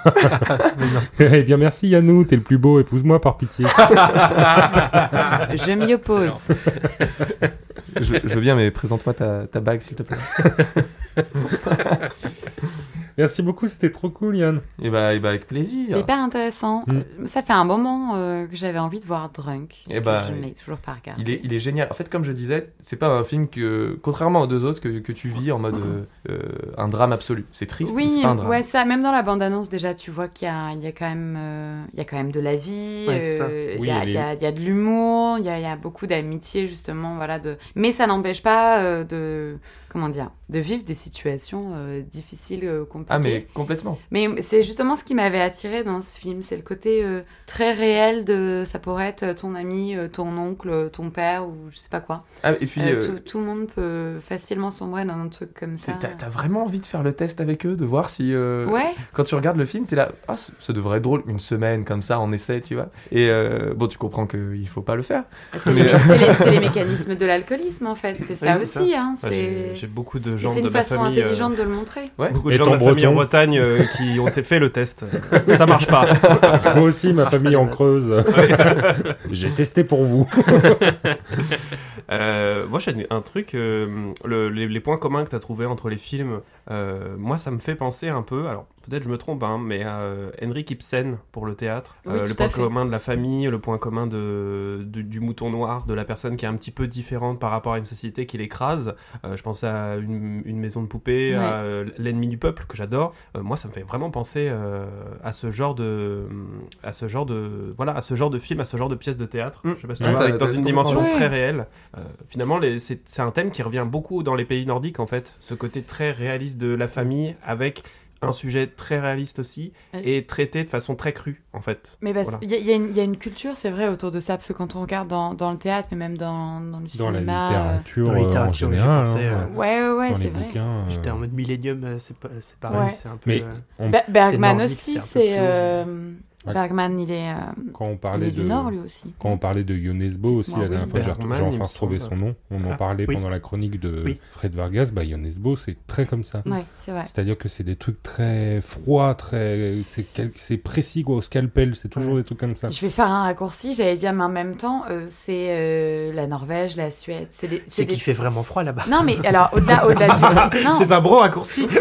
[laughs] eh bien, merci, Yannou. T'es le plus beau. Épouse-moi par pitié. Je m'y oppose. je, je veux bien, mais présente-moi ta, ta bague, s'il te plaît. [laughs] merci beaucoup. C'était trop cool, Yann. Et bah, et bah avec C'est plaisir. hyper intéressant. Mm. Euh, Ça fait un moment euh, que j'avais envie de voir Drunk. Eh que bah, je ne l'ai toujours pas regardé. Il est, il est génial. En fait, comme je disais, c'est pas un film que, contrairement aux deux autres, que, que tu vis en mode euh, un drame absolu. C'est triste, mais Oui, c'est pas un drame. ouais, ça. Même dans la bande-annonce, déjà, tu vois qu'il y a, il y a quand même, euh, il y a quand même de la vie. Ouais, c'est ça. euh, Oui, il y, a, il y a- il y a de l'humour. Il y a, il y a beaucoup d'amitié, justement, voilà. De. Mais ça n'empêche pas euh, de, comment dire, de vivre des situations euh, difficiles, euh, compliquées. Ah, mais complètement. Mais c'est justement ce qui m'avait attiré dans ce film, c'est le côté euh, très réel de ça pourrait être ton ami, ton oncle, ton père ou je sais pas quoi. Ah, et puis, tout, tout le monde peut facilement sombrer dans un truc comme ça. t'as vraiment envie de faire le test avec eux, de voir si. Ouais, Quand tu regardes le film, t'es là, ah, ça ça devrait être drôle, une semaine comme ça, on essaie, tu vois. Et bon, tu comprends qu'il faut pas le faire. c'est Mais- les, [laughs] mécanismes de l'alcoolisme en fait, c'est ça Oui, aussi. Hein, Ouais, j'ai c'est j'ai beaucoup de et gens c'est de une ma façon famille. euh, intelligente de le montrer. Ouais. Beaucoup de Et gens de ma famille en Bretagne euh, qui [laughs] ont fait le test. Ça marche pas. [laughs] Moi aussi, ma famille en Creuse. J'ai testé pour vous. [laughs] Euh, moi, j'ai un truc, euh, le- les, les points communs que tu as trouvés entre les films, euh, moi, ça me fait penser un peu, alors peut-être je me trompe, hein, mais euh, Henrik Ibsen pour le théâtre. Oui, Euh, le point fait. commun de la famille, le point commun de, du, du mouton noir, de la personne qui est un petit peu différente par rapport à une société qui l'écrase. Euh, je pense à une, une maison de poupée, Ouais. à L'ennemi du peuple, que j'adore. Euh, moi, ça me fait vraiment penser euh, à ce genre de, à ce genre de, voilà, à ce genre de film, à ce genre de pièce de théâtre. Mm. Je sais pas si tu Ouais, vois, dans une dimension très réelle. Euh, finalement, les- c'est c'est un thème qui revient beaucoup dans les pays nordiques, en fait. Ce côté très réaliste de la famille, avec un sujet très réaliste aussi, Ouais. et traité de façon très crue, en fait. Mais Voilà. y, il y a une- il y a une culture, c'est vrai, autour de ça, parce que quand on regarde dans, dans le théâtre, mais même dans, dans le Dans la cinéma. littérature, Dans la euh, en littérature, général. hein. euh, Ouais, ouais, ouais, c'est vrai. euh, J'étais en mode Millennium, euh, c'est pas- c'est pareil, Ouais. c'est un peu. Mais- euh, on- Bergman nordique, aussi, c'est euh. Bergman, il est, euh, quand on il parlait est de du Nord, lui aussi. quand on parlait de Ionesbo aussi la dernière fois, j'ai enfin retrouvé son nom. On en Ah, parlait oui. pendant la chronique de Oui. Fred Vargas. Bah Ionesbo, c'est très comme ça. Ouais, c'est vrai. C'est-à-dire que c'est des trucs très froids, très c'est quel- c'est précis quoi, au scalpel. C'est toujours Ouais. des trucs comme ça. Je vais faire un raccourci, j'allais dire, mais en même temps, euh, c'est euh, la Norvège, la Suède. C'est des. C'est des- qu'il fait vraiment froid là-bas. Non, mais alors, au-delà au-delà du. [laughs] Non, C'est un bro raccourci. [laughs] je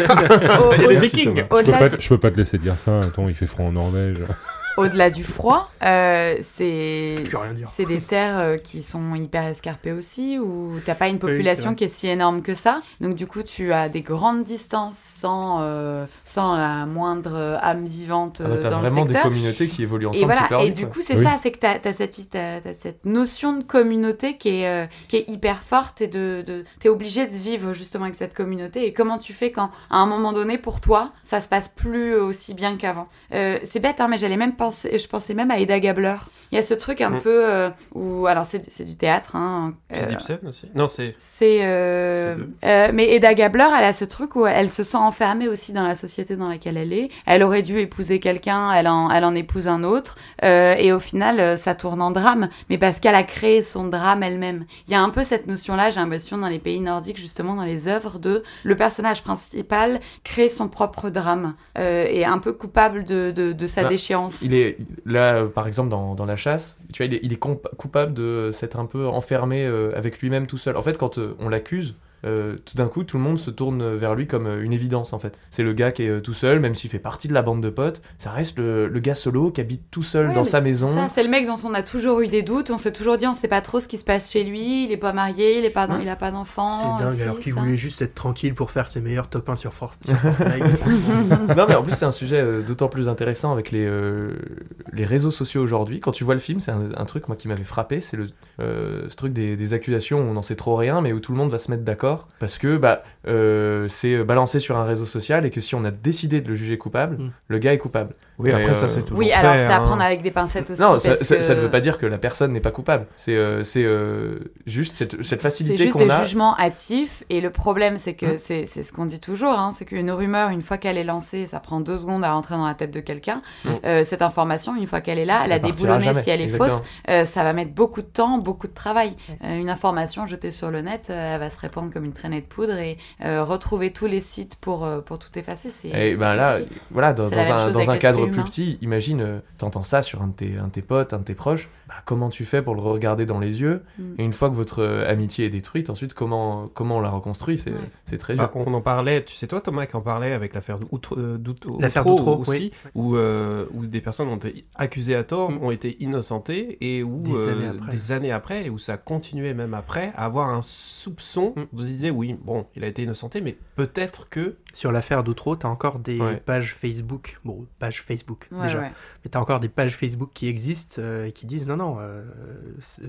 peux pas te laisser dire ça. Attends, il fait froid en Norvège. Au-delà du froid, euh, c'est Plus rien dire. c'est des terres euh, qui sont hyper escarpées aussi, où t'as pas une population qui est si énorme que ça. Donc du coup, tu as des grandes distances sans, euh, sans la moindre âme vivante Ah bah, T'as dans le vraiment des secteur. communautés qui évoluent ensemble. Et voilà, super et du quoi. coup, c'est Oui. ça, c'est que t'as as cette, cette notion de communauté qui est, euh, qui est hyper forte et de, de t'es obligé de vivre justement avec cette communauté. Et comment tu fais quand, à un moment donné, pour toi, ça se passe plus aussi bien qu'avant? Euh, C'est bête, hein, mais j'allais même je pensais même à Eda Gabler. Il y a ce truc un Mm. peu euh, où, alors c'est c'est du théâtre, hein, C'est euh, Ibsen aussi? Non, c'est. c'est. euh, C'est euh, mais Eda Gabler, elle a ce truc où elle se sent enfermée aussi dans la société dans laquelle elle est. Elle aurait dû épouser quelqu'un, elle en, elle en épouse un autre. euh, et au final, ça tourne en drame. Mais parce qu'elle a créé son drame elle-même. Il y a un peu cette notion-là, j'ai l'impression, dans les pays nordiques, justement, dans les œuvres, de le personnage principal crée son propre drame. et un peu coupable de, de, de sa Bah, déchéance. Il est là, par exemple, dans, dans la tu vois, il est, coupable de s'être un peu enfermé euh, avec lui-même tout seul. En fait, quand euh, on l'accuse, euh, tout d'un coup, tout le monde se tourne vers lui comme euh, une évidence, en fait. C'est le gars qui est euh, tout seul, même s'il fait partie de la bande de potes. Ça reste le, le gars solo qui habite tout seul Ouais, dans mais sa maison. Ça, c'est le mec dont on a toujours eu des doutes. On s'est toujours dit, on sait pas trop ce qui se passe chez lui. Il est pas marié, il est pas, dans- Ouais. il a pas d'enfant. C'est dingue, alors qu'il voulait juste être tranquille pour faire ses meilleurs top 1 sur, For- sur Fortnite. [laughs] non, mais en plus, c'est un sujet euh, d'autant plus intéressant avec les, euh, les réseaux sociaux aujourd'hui. Quand tu vois le film, c'est un, un truc moi qui m'avait frappé, c'est le, euh, ce truc des, des accusations où on n'en sait trop rien, mais où tout le monde va se mettre d'accord tort parce que bah, euh, c'est balancé sur un réseau social et que si on a décidé de le juger coupable, Mm. le gars est coupable. Oui, après, ça, euh, c'est toujours Oui, fait, alors c'est à hein. prendre avec des pincettes aussi. Non, ça, parce ça- que ça ne veut pas dire que la personne n'est pas coupable. C'est euh, c'est, euh, juste cette, cette C'est facilité juste qu'on des a. jugements hâtifs. Et le problème, c'est que Hum. c'est c'est ce qu'on dit toujours, hein, c'est qu'une rumeur, une fois qu'elle est lancée, ça prend deux secondes à rentrer dans la tête de quelqu'un. Hum. Euh, cette information, une fois qu'elle est là, elle a Elle partira déboulonné jamais. si elle est Exactement. fausse. Euh, ça va mettre beaucoup de temps, beaucoup de travail. Euh, une information jetée sur le net, euh, elle va se répandre comme une traînée de poudre et euh, retrouver tous les sites pour, euh, pour tout effacer. C'est Et ben là, voilà, dans, C'est un, dans l'esprit plus petit, imagine, euh, t'entends ça sur un de, tes, un de tes potes, un de tes proches, bah, comment tu fais pour le regarder dans les yeux Mm. Et une fois que votre euh, amitié est détruite, ensuite, comment, comment on la reconstruit C'est Ouais. très dur. Ah, on en parlait, tu sais toi Thomas qui en parlait avec l'affaire d'Outreau euh, aussi, où, euh, où des personnes ont été accusées à tort, Mm. ont été innocentées et où Des euh, années après. des années après, et où ça continuait même après à avoir un soupçon Mm. on se disait oui bon il a été innocenté mais peut-être que Sur l'affaire d'Outreau, t'as encore des Ouais. pages Facebook, bon, pages Facebook Ouais, déjà, mais t'as encore des pages Facebook qui existent euh, et qui disent non, non, euh,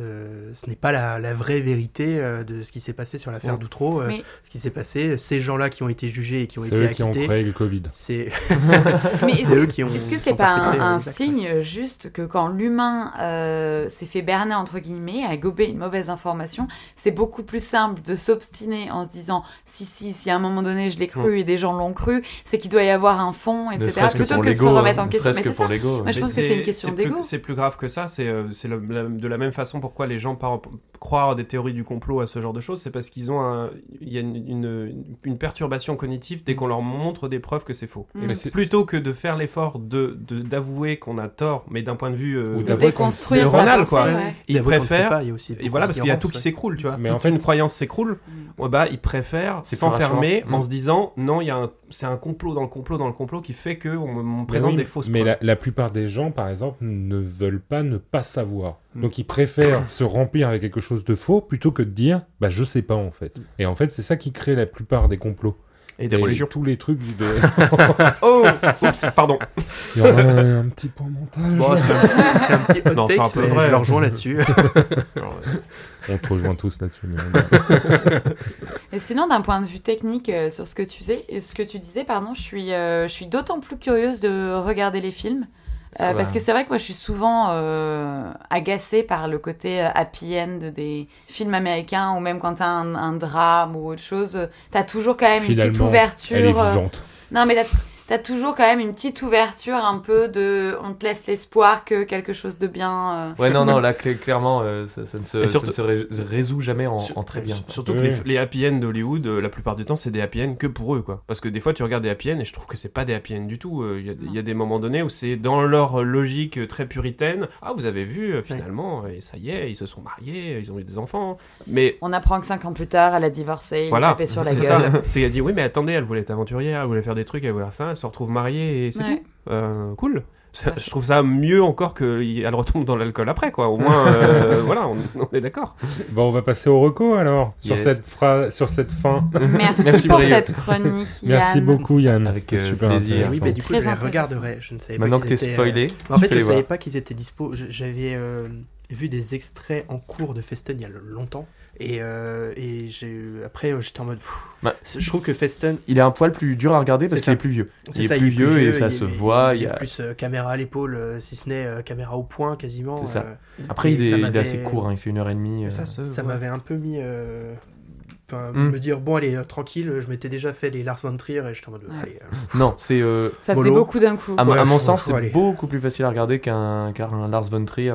euh, ce n'est pas la, la vraie vérité euh, de ce qui s'est passé sur l'affaire Ouais. d'Outreau. euh, Mais- Ce qui s'est passé, ces gens-là qui ont été jugés et qui ont C'est été eux qui ont acquittés, créé le Covid. c'est [laughs] [laughs] c'est eux qui ont. Est-ce que c'est pas un, signe juste que quand l'humain euh, s'est fait berner entre guillemets, a gobé une mauvaise information, c'est beaucoup plus simple de s'obstiner en se disant si si si à un moment donné je l'ai cru et des gens l'ont cru, c'est qu'il doit y avoir un fond, etc. que Plutôt que de se remettre en hein, ne question. Mais que c'est pour l'ego. Moi, je pense que c'est une question plus- d'ego. C'est plus grave que ça. C'est euh, de la même façon pourquoi les gens par- croient des théories du complot à ce genre de choses. C'est parce qu'ils ont un- il y a une, une- une perturbation cognitive dès qu'on leur montre des preuves que c'est faux. Mm. Plutôt que de faire l'effort de de- d'avouer qu'on a tort, mais d'un point de vue euh, pensée, quoi. ouais. ils préfèrent pas, il y a aussi et voilà parce qu'il y a tout qui s'écroule, tu vois. Mais Toute en fait- une croyance s'écroule. Ouais, bah ils préfèrent s'enfermer en Mm. se disant non, il y a un c'est un complot dans le complot dans le complot qui fait que on me, me présente oui, des fausses Mais preuves. la, la plupart des gens, par exemple, ne veulent pas ne pas savoir. Mm. Donc ils préfèrent se remplir avec quelque chose de faux plutôt que de dire bah je sais pas en fait. Et en fait c'est ça qui crée la plupart des complots. Et des Et religions. tous les trucs de. [laughs] Oh, Oups, pardon. Il y aura un, un petit point montage. Bon, c'est un petit, c'est un petit hot Non, c'est takes, un peu mais vrai. je le rejoins là-dessus. Alors, [laughs] On te rejoint tous là-dessus. mais- [laughs] Et sinon, d'un point de vue technique, euh, sur ce que tu disais, ce que tu disais, pardon, je suis, euh, je suis d'autant plus curieuse de regarder les films. euh, Ah bah. Parce que c'est vrai que moi je suis souvent euh, agacée par le côté happy end des films américains ou même quand t'as un, un drame ou autre chose, t'as toujours quand même une petite Finalement, ouverture. Elle est euh, vivante. Non mais t'as t'as toujours quand même une petite ouverture un peu de... On te laisse l'espoir que quelque chose de bien... euh, Ouais, non, non, là, clairement, euh, ça, ça ne se, ça ne résout jamais en, Sur- en très bien. Surtout que les, les happy end d'Hollywood, euh, la plupart du temps, c'est des happy end que pour eux, quoi. Parce que des fois, tu regardes des happy end et je trouve que c'est pas des happy end du tout. Euh, Il y a- y, a des moments donnés où c'est dans leur logique très puritaine. Ah, vous avez vu, finalement, et ça y est, ils se sont mariés, ils ont eu des enfants. Mais On apprend que cinq ans plus tard, elle a divorcé, il voilà, a tapé sur la c'est gueule. ça. [laughs] C'est qu'elle dit oui, mais attendez, elle voulait être aventurière, elle voulait faire des trucs, elle voulait faire ça, elle se retrouve mariée et c'est Ouais. tout. Euh, cool. Ça- fait. je trouve ça mieux encore qu'elle retombe dans l'alcool après, quoi. Au moins, [laughs] euh, voilà, on, on est d'accord. Bon, on va passer au reco alors sur cette phrase, sur cette fin. Merci, Merci, pour Brieux. cette chronique, [laughs] Merci beaucoup Yann. Avec, euh, super plaisir. Oui, mais du coup, Très je les regarderai. Je ne savais Maintenant pas que qu'ils t'es étaient, euh, spoilé, En fait, je les savais pas qu'ils étaient dispo. J'avais euh, vu des extraits en cours de Festen il y a longtemps. Et, euh, et j'ai après, euh, j'étais en mode. pff, Bah, je trouve que Festen, Il est un poil plus dur à regarder parce qu'il est plus vieux. c'est Il est ça, plus vieux et ça il se est- voit, Il, il y est a- plus euh, caméra à l'épaule, euh, si ce n'est euh, caméra au point quasiment. C'est ça. euh, Après, il est, ça il est assez court, hein, il fait une heure et demie. Ça m'avait un peu mis. euh, Enfin, Mm. me dire, bon, allez, euh, tranquille, je m'étais déjà fait les Lars von Trier et j'étais en mode, allez, euh, [laughs] Non, c'est. euh, Ça faisait beaucoup d'un coup. à, mon- Ouais, à mon sens, c'est beaucoup plus facile à regarder qu'un qu'un Lars von Trier.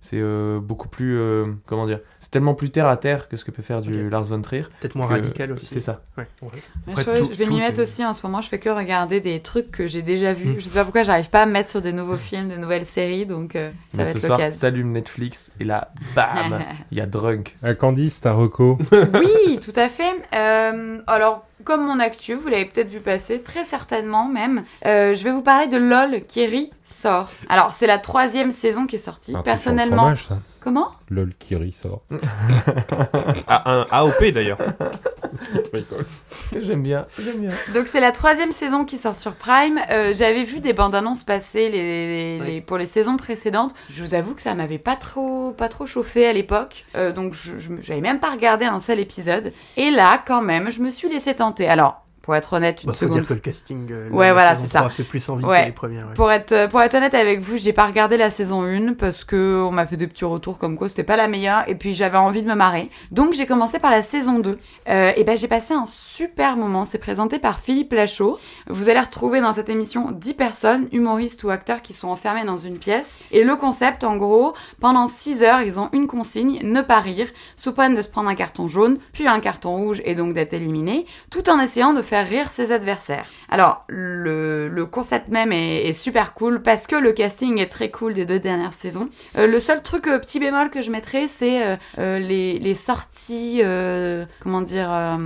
C'est euh, beaucoup plus. euh, comment dire C'est tellement plus terre à terre que ce que peut faire du. Lars von Trier. peut-être moins radical aussi. C'est ça. Ouais, ouais. Après, je, crois- tout- je vais m'y mettre est- aussi en ce moment. Je fais que regarder des trucs que j'ai déjà vus. Mm. Je sais pas pourquoi j'arrive pas à me mettre sur des nouveaux films, des nouvelles séries, donc euh, ça Mais va ce être soir, l'occasion. t'allumes Netflix et là, bam [laughs] Il y a Drunk. Euh, Candice, ta reco. oui, tout à fait. Euh, alors, comme mon actu, vous l'avez peut-être vu passer, très certainement même. euh, je vais vous parler de LOL Kiri sort. Alors, c'est la troisième saison qui est sortie. Un Personnellement, fromage, ça. Comment? Lol Kiri sort. [laughs] Ah, un AOP d'ailleurs. J'aime bien, j'aime bien. Donc c'est la troisième saison qui sort sur Prime. Euh, J'avais vu des bandes annonces passer les, les- Oui. pour les saisons précédentes. Je vous avoue que ça m'avait pas trop, pas trop chauffé à l'époque. Euh, donc je même pas regardé un seul épisode. Et là, quand même, je me suis laissé tenter. Alors, pour être honnête, une Bah, faut seconde dire que le casting euh, Ouais, la voilà, saison c'est ça. 3 fait plus envie Ouais. que les premières. ouais. Pour être, pour être honnête avec vous, j'ai pas regardé la saison 1 parce que on m'a fait des petits retours comme quoi c'était pas la meilleure et puis j'avais envie de me marrer. Donc j'ai commencé par la saison 2. Euh, et ben j'ai passé un super moment. C'est présenté par Philippe Lachaud. Vous allez retrouver dans cette émission 10 personnes, humoristes ou acteurs qui sont enfermés dans une pièce. Et le concept, en gros, pendant 6 heures, ils ont une consigne, ne pas rire, sous peine de se prendre un carton jaune, puis un carton rouge et donc d'être éliminé, tout en essayant de faire rire ses adversaires. Alors, le, concept même est, super cool parce que le casting est très cool des deux dernières saisons. Euh, le seul truc, euh, petit bémol que je mettrais, c'est euh, les, sorties, comment dire...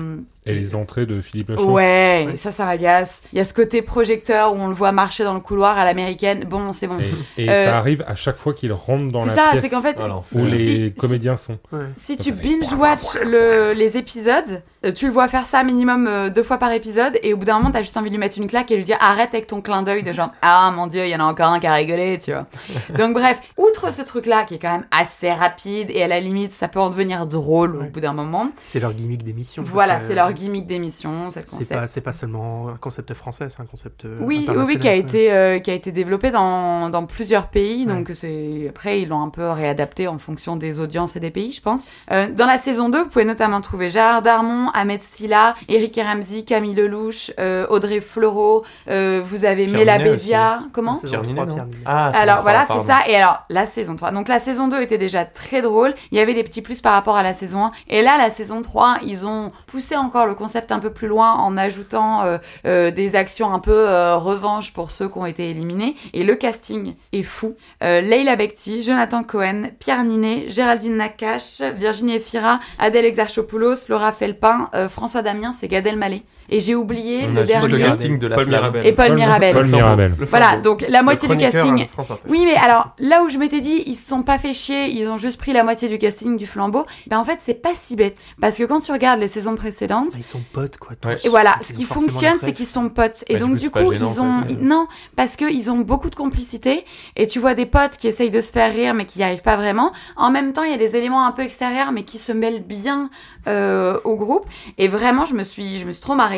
Et les entrées de Philippe Lachaud. Ouais, Ouais. ça, ça m'agace. Il y a ce côté projecteur où on le voit marcher dans le couloir à l'américaine. Bon, c'est bon. Et, [laughs] et Euh, ça arrive à chaque fois qu'il rentre dans C'est la ça, pièce c'est qu'en fait, Alors, où si- les si- si- comédiens sont. Ouais. Si Ça tu binge-watch le, les épisodes, euh, tu le vois faire ça minimum euh, deux fois par épisode, et au bout d'un moment, t'as juste envie de lui mettre une claque et lui dire arrête avec ton clin d'œil de genre ah mon dieu, il y en a encore un qui a rigolé, tu vois. [laughs] Donc bref, outre ce truc-là qui est quand même assez rapide et à la limite, ça peut en devenir drôle au bout d'un moment. C'est leur gimmick d'émission. Voilà, c'est leur gimmick d'émission, c'est le C'est concept. pas, c'est pas seulement un concept français, c'est un concept euh, Oui, oui, qui a ouais. été, euh, qui a été développé dans, dans plusieurs pays. Ouais. Donc, c'est après, ils l'ont un peu réadapté en fonction des audiences et des pays, je pense. Euh, dans la saison 2, vous pouvez notamment trouver Gérard Darmon, Ahmed Silla, Eric Ramsey, Camille Lelouch, euh, Audrey Fleurot. euh, vous avez Pierre Mela Bézia. Comment Pierre 3, Ninet, non Pierre. Ah, alors voilà, c'est ça. Et alors, la saison 3. Donc la saison 2 était déjà très drôle. Il y avait des petits plus par rapport à la saison 1. Et là, la saison 3, ils ont poussé encore le concept un peu plus loin en ajoutant euh, euh, des actions un peu euh, revanche pour ceux qui ont été éliminés. Et le casting est fou. Leila Bekti, Jonathan Cohen, Pierre Ninet, Géraldine Nakache, Virginie Efira, Adèle Exarchopoulos, Laura Felpin, François Damien, c'est Gad Elmaleh. Et j'ai oublié On le a juste le dernier. casting de la Paul. Mirabel. Et Paul Mirabel. Paul Mirabel. Voilà, donc la moitié du casting Inter. oui, mais alors là où je m'étais dit, ils se sont pas fait chier, ils ont juste pris la moitié du casting du flambeau. Ben en fait, c'est pas si bête parce que quand tu regardes les saisons précédentes, Ils sont potes, quoi. tous. Ouais. et voilà, Ils ce qui fonctionne, c'est qu'ils sont potes. Et Bah, du donc coup, du coup, gênant, ils en ont fait. ils- non, parce que ils ont beaucoup de complicité et tu vois des potes qui essayent de se faire rire mais qui n'y arrivent pas vraiment. En même temps, il y a des éléments un peu extérieurs mais qui se mêlent bien euh, au groupe. Et vraiment, je me suis je me suis trop marrée.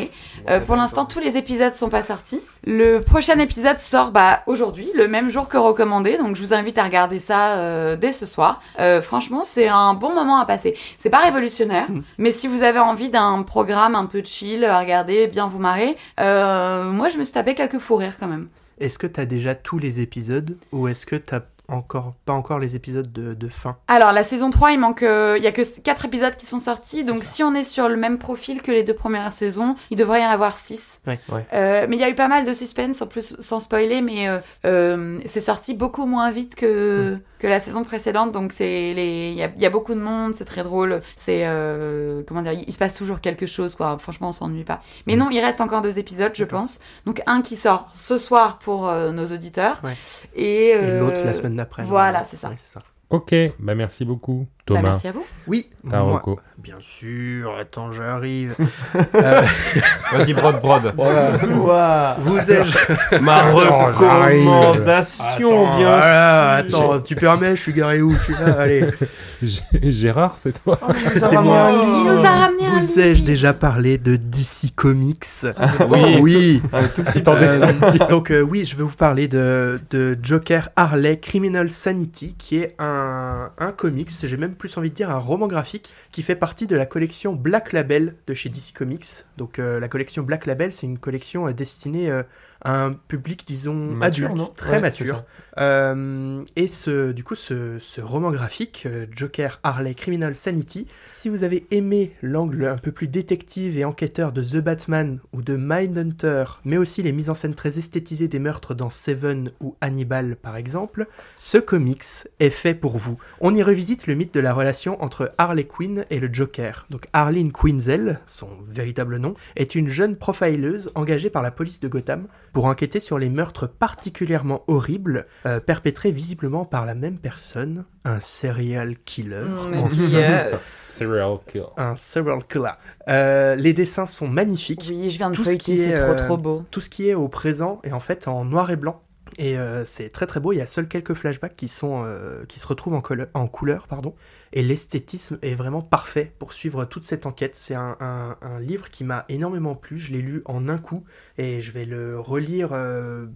Euh, pour l'instant, tous les épisodes sont pas sortis. Le prochain épisode sort bah, aujourd'hui, le même jour que recommandé. Donc, je vous invite à regarder ça euh, dès ce soir. Euh, franchement, c'est un bon moment à passer. C'est pas révolutionnaire, Mm. mais si vous avez envie d'un programme un peu chill, à regarder, bien vous marrer, moi, je me suis tapé quelques fous rires quand même. Est-ce que t'as déjà tous les épisodes ou est-ce que t'as encore pas encore les épisodes de, de fin Alors, la saison 3, il manque. euh, Il y a que 4 épisodes qui sont sortis. Donc, si on est sur le même profil que les deux premières saisons, il devrait y en avoir 6. Ouais. Ouais. Euh, mais il y a eu pas mal de suspense, en plus, sans spoiler, mais euh, c'est sorti beaucoup moins vite que, que la saison précédente. Donc, c'est les... il y, a, il y a beaucoup de monde, c'est très drôle. C'est. euh, comment dire Il se passe toujours quelque chose, quoi. Franchement, on s'ennuie pas. Mais non, il reste encore deux épisodes, je pense. Donc, un qui sort ce soir pour euh, nos auditeurs. Ouais. Et, et euh, l'autre la semaine d'après Voilà, c'est ça. Ouais, c'est ça. Ok, bah merci beaucoup, Bah, merci à vous. Oui, Ta moi- reco. bien sûr. Attends, j'arrive. [laughs] Euh, Vas-y, brode, brode. [laughs] Ouah. vous ai-je Ma recommandation, Attends, bien voilà, sûr. attends, tu permets, je suis garé où? Je suis là, allez. G- Gérard, c'est toi? C'est moi. Il nous a ramené un Vous ai-je déjà parlé de DC Comics? Oui. oui. Un tout petit. Euh, [laughs] donc euh, oui, je vais vous parler de, de Joker Harley Criminal Sanity, qui est un, un comics, j'ai même plus envie de dire un roman graphique, qui fait partie de la collection Black Label de chez DC Comics. Donc euh, la collection Black Label, c'est une collection euh, destinée euh, un public, disons, Mature, adulte, très Ouais, mature. Euh, et ce, du coup, ce, ce roman graphique, euh, Joker Harley Criminal Sanity, si vous avez aimé l'angle un peu plus détective et enquêteur de The Batman ou de Mindhunter, mais aussi les mises en scène très esthétisées des meurtres dans Seven ou Hannibal par exemple, ce comics est fait pour vous. On y revisite le mythe de la relation entre Harley Quinn et le Joker. Donc Harleen Quinzel, son véritable nom, est une jeune profileuse engagée par la police de Gotham pour enquêter sur les meurtres particulièrement horribles euh, perpétrés visiblement par la même personne, un serial killer. En- yes. Serial kill. Un serial killer. Euh, les dessins sont magnifiques. Oui, je viens de Tout ce feuilleter, qui c'est est, trop euh, trop beau. Tout ce qui est au présent est en fait en noir et blanc. Et euh, c'est très très beau. Il y a seuls quelques flashbacks qui sont euh, qui se retrouvent en, couleur- en couleur, pardon. Et l'esthétisme est vraiment parfait pour suivre toute cette enquête. C'est un, un- un livre qui m'a énormément plu. Je l'ai lu en un coup et je vais le relire euh,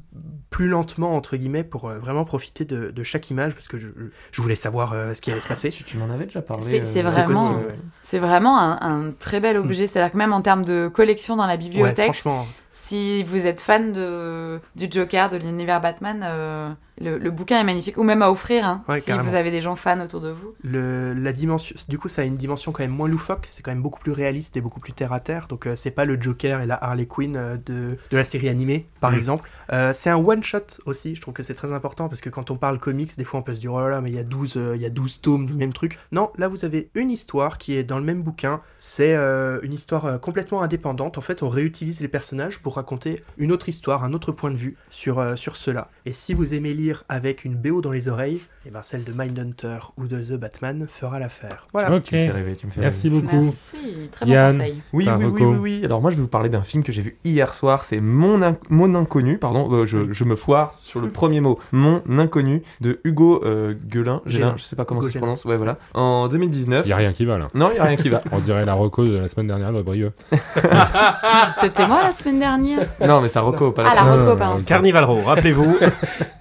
plus lentement entre guillemets pour euh, vraiment profiter de, de chaque image parce que je, je voulais savoir euh, ce qui allait se passer. Tu, tu m'en avais déjà parlé. C'est- euh, vraiment- possible, ouais. C'est vraiment un, un très bel objet. C'est-à-dire que même en termes de collection dans la Ouais, bibliothèque, franchement, si vous êtes fan de, du Joker, de l'univers Batman, euh, le, le bouquin est magnifique. Ou même à offrir, hein, Ouais, si carrément. vous avez des gens fans autour de vous. le, la dimension, du coup, ça a une dimension quand même moins loufoque. C'est quand même beaucoup plus réaliste et beaucoup plus terre à terre. Donc, euh, c'est pas le Joker et la Harley Quinn euh, de, de la série animée, par Mhm. exemple. Euh, c'est un one shot aussi. Je trouve que c'est très important parce que quand on parle comics, des fois, on peut se dire oh là là, mais il y a 12 euh, il y a 12 tomes du même truc. Non, là, vous avez une histoire qui est dans le même bouquin. C'est euh, une histoire euh, complètement indépendante. En fait, on réutilise les personnages pour raconter une autre histoire, un autre point de vue sur euh, sur cela. Et si vous aimez lire avec une BO dans les oreilles, et ben celle de Mindhunter ou de The Batman fera l'affaire. Voilà. Ok. Tu me fais rêver, tu me fais Merci rêver. beaucoup. Merci, très bon Yann. conseil. Oui, oui, oui, oui, oui. Alors moi, je vais vous parler d'un film que j'ai vu hier soir. C'est Mon, In- Mon Inconnu, pardon. Euh, je, je me foire sur le [laughs] premier mot. Mon Inconnu de Hugo euh, Guelin. Gélin, je sais pas comment Hugo ça se Gélin. prononce. Ouais, voilà. En 2019. Il y a rien qui va là. Non, il y a rien qui va. [laughs] On dirait la reco de la semaine dernière de Brieux. [laughs] C'était moi la semaine dernière non, mais ça reco, pas la Ah, la reco, pardon. Carnival Row, rappelez-vous.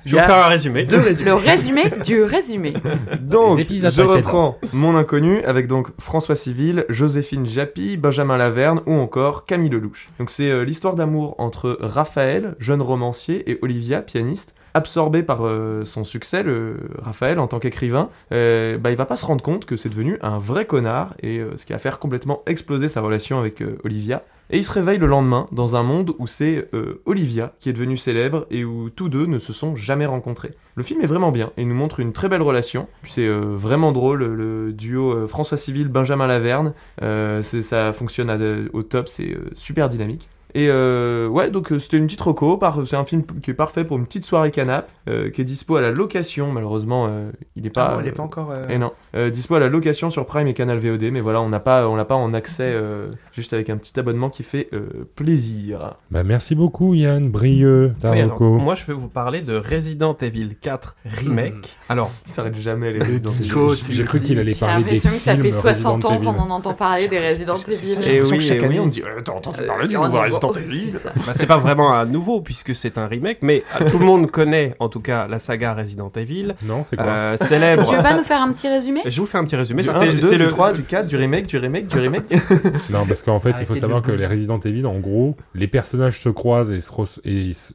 Je vais vous faire un résumé. Deux résumés. Le résumé du résumé. Donc, je reprends Mon Inconnu avec donc François Civil, Joséphine Japy, Benjamin Laverne ou encore Camille Lelouch. Donc c'est euh, l'histoire d'amour entre Raphaël, jeune romancier, et Olivia, pianiste. Absorbé par euh, son succès, le Raphaël, en tant qu'écrivain, euh, bah, il va pas se rendre compte que c'est devenu un vrai connard, et euh, ce qui va faire complètement exploser sa relation avec euh, Olivia. Et il se réveille le lendemain dans un monde où c'est Olivia qui est devenue célèbre et où tous deux ne se sont jamais rencontrés. Le film est vraiment bien et nous montre une très belle relation. C'est vraiment drôle, le duo François Civil, Benjamin Laverne. Ça fonctionne au top, c'est super dynamique. Et euh, ouais, donc euh, c'était une petite reco. par- C'est un film qui est parfait pour une petite soirée canap, euh, qui est dispo à la location. Malheureusement, euh, il est pas. Ah non, il est pas encore. euh, et non, Euh, dispo à la location sur Prime et Canal VOD, mais voilà, on n'a pas, on l'a pas en accès, euh, juste avec un petit abonnement qui fait euh, plaisir. Bah merci beaucoup Yann, Brieux, Oui, alors, moi, je vais vous parler de Resident Evil 4 Remake. Hmm. Alors, Il s'arrête jamais les Resident Evil. J'ai cru qu'il allait parler des l'impression que ça films fait 60 Resident ans qu'on en entend parler des Resident C'est ça, Evil. l'impression oui, que chaque et année on dit T'as entendu Euh, parler du nouveau oh, Evil c'est ça. bah, c'est pas vraiment un nouveau puisque c'est un remake, mais [laughs] tout le monde connaît en tout cas la saga Resident Evil. Non, c'est quoi Euh, célèbre. Tu veux pas nous faire un petit résumé? Je vous fais un petit résumé. Du C'était- 1, du 2, c'est du le 3, du 4, du remake, du remake, du remake. [laughs] Non, parce qu'en fait, il faut savoir que les Resident Evil, en gros, les personnages se croisent et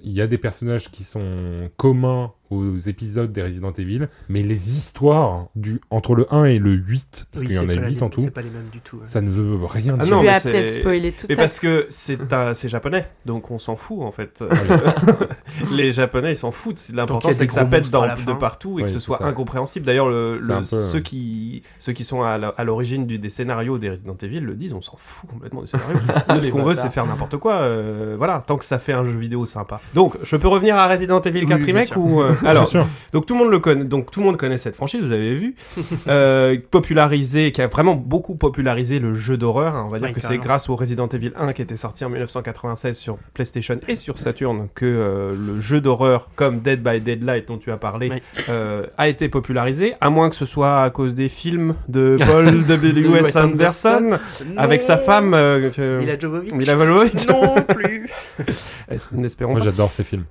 il y a des personnages qui sont communs aux épisodes des Resident Evil, mais les histoires du entre le 1 et le 8, parce oui, qu'il y en a pas la 8 en tout, C'est pas les mêmes du tout. ouais. ça ne veut rien Ah dire. non, Tu as c'est- peut-être spoilé tout Mais ça. parce que c'est [laughs] un- c'est japonais, donc on s'en fout en fait. [laughs] les japonais ils s'en foutent. L'important c'est que ça pète dans- la de partout et que ce soit ça. incompréhensible. D'ailleurs, le, peu, ceux qui ceux qui sont à la- à l'origine du- des scénarios des Resident Evil le disent, on s'en fout complètement des scénarios. [laughs] Nous, ce qu'on veut, c'est faire n'importe quoi. euh, voilà, tant que ça fait un jeu vidéo sympa. Donc, je peux revenir à Resident Evil Oui, 4 bien remake ou euh, [laughs] alors sûr. donc tout le monde le connaît. Donc tout le monde connaît cette franchise. Vous avez vu, [laughs] euh, popularisé, qui a vraiment beaucoup popularisé le jeu d'horreur. hein. On va dire Ouais, que c'est grâce au Resident Evil 1 qui était sorti en 1996 sur PlayStation et sur Saturn que euh, le jeu d'horreur comme Dead by Deadlight dont tu as parlé Oui. euh, a été popularisé. À moins que ce soit à cause des films de [laughs] Paul W. Wes S. Anderson avec sa femme. euh, Mila Jovovich. Mila Jovovich. Non plus. N'espérons Moi, j'adore ces films.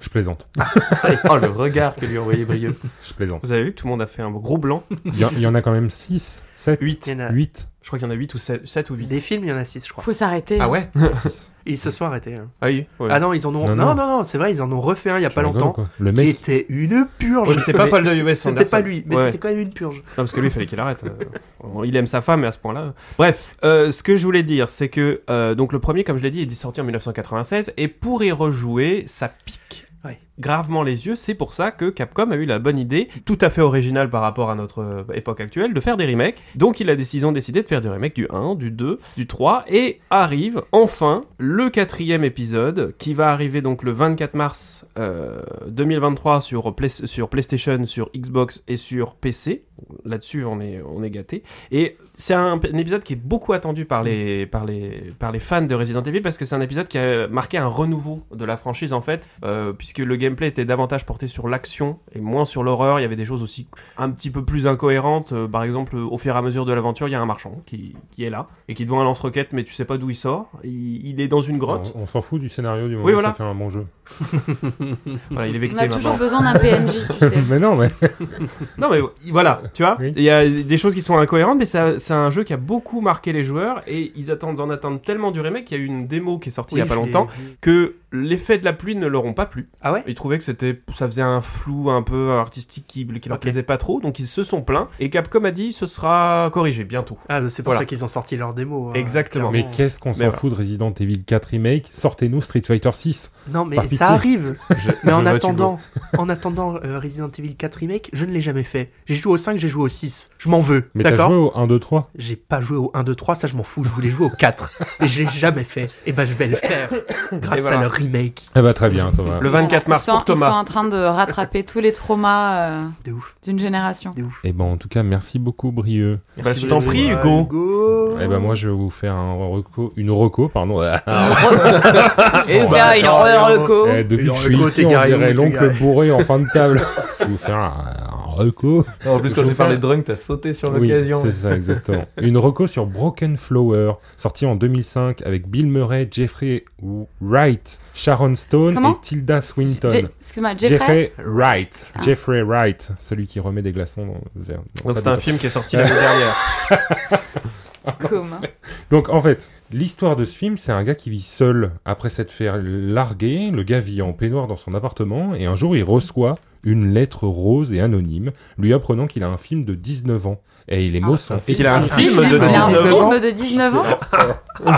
Je plaisante. [laughs] oh, le regard que lui a envoyé Brieux. Je plaisante. Vous avez vu, tout le monde a fait un gros blanc. Il y, en- il y en a quand même 6, 7, 8. Il y en a- 8. Je crois qu'il y en a 8 ou 7, ou 8. Des films, il y en a 6, je crois. Faut s'arrêter. Ah ouais [laughs] Ils se sont arrêtés. hein. Ah oui. ouais. Ah non, ils en ont. Non, Non, non. non, non, c'est vrai, ils en ont refait un il y a pas longtemps. Le Qui mec, était une purge. Ouais, mais c'est pas Mais Paul W. S. C'était Anderson. pas lui, mais Ouais. c'était quand même une purge. Non, parce que lui, il fallait qu'il arrête. euh, il aime sa femme, mais à ce point-là. Bref, euh, ce que je voulais dire, c'est que euh, donc le premier, comme je l'ai dit, est sorti en 1996, et pour y rejouer, ça pique. Ouais. Gravement les yeux. C'est pour ça que Capcom a eu la bonne idée, tout à fait originale par rapport à notre euh, époque actuelle, de faire des remakes. Donc il a décidé de faire du remake du 1, du 2, du 3 et arrive enfin le quatrième épisode qui va arriver donc le 24 mars euh, 2023 sur, Play- sur PlayStation, sur Xbox et sur PC. Là-dessus, on est, on gâté. Et c'est un, épisode qui est beaucoup attendu par les, fans de Resident Evil parce que c'est un épisode qui a marqué un renouveau de la franchise en fait, euh, puisque le gameplay était davantage porté sur l'action et moins sur l'horreur. Il y avait des choses aussi un petit peu plus incohérentes. Euh, par exemple, au fur et à mesure de l'aventure, il y a un marchand qui, qui est là et qui te vend un lance-roquette, mais tu sais pas d'où il sort. Il, il est dans une grotte. On, on s'en fout du scénario du moment Oui, où voilà. ça fait un bon jeu. [laughs] Voilà, il est On vexé a maintenant. toujours besoin d'un PNJ, tu sais. [laughs] mais non, mais [laughs] Non mais voilà, tu vois, Oui. il y a des choses qui sont incohérentes, mais c'est un jeu qui a beaucoup marqué les joueurs et ils attendent en attendent tellement du remake qu'il y a eu une démo qui est sortie il y a pas longtemps que l'effet de la pluie ne leur ont pas plu. Ah ouais? Ils trouvaient que c'était, ça faisait un flou un peu artistique qui, qui leur plaisait pas trop, donc ils se sont plaints et Capcom a dit ce sera corrigé bientôt. Ah, c'est pour Voilà. ça qu'ils ont sorti leur démo. hein, Exactement. mais qu'est-ce qu'on s'en voilà. fout de Resident Evil 4 Remake? Sortez-nous Street Fighter 6. Non, mais pitié. ça arrive. [laughs] Je- Mais je en attendant, en attendant euh, Resident Evil 4 Remake, je ne l'ai jamais fait. J'ai joué au 5, j'ai joué au 6. Je m'en veux. Mais t'as joué au 1, 2, 3 J'ai pas joué au 1, 2, 3, ça je m'en fous. Je voulais jouer au 4. Et je l'ai jamais fait. Et ben je vais le faire. Grâce voilà. à leur remake. Eh bah très bien. Le 24 mars sont, pour Thomas. Ils sont en train de rattraper tous les traumas euh, d'une génération. De ouf. Et ben en tout cas, merci beaucoup Brieux. Bah, je t'en prie, Hugo. Hugo. Eh ben moi je vais vous faire un reco, une reco, pardon. [laughs] Et Bon, faire bah, une reco. Eh, depuis Et que je suis ici, on dirait l'oncle bourré en fin de table. je vais vous faire un, un reco. En plus, Je quand vais j'ai parlé faire- de drunk, t'as sauté sur Oui, l'occasion. c'est ça exactement. [laughs] Une reco sur Broken Flower, sortie en 2005 avec Bill Murray, Jeffrey Wright, Sharon Stone Comment et Tilda Swinton. Excuse-moi, Jeffrey. Jeffrey Wright, Ah. Jeffrey Wright, celui qui remet des glaçons dans le verre. Donc c'est un film qui est sorti l'année dernière. [laughs] [laughs] Comme. Donc en fait, l'histoire de ce film, c'est un gars qui vit seul après s'être fait larguer. Le gars vit en peignoir dans son appartement et un jour il reçoit une lettre rose et anonyme lui apprenant qu'il a un film de 19 ans. Et les mots sont Il a un film de Il a un 19 ans. film de 19 ans [laughs]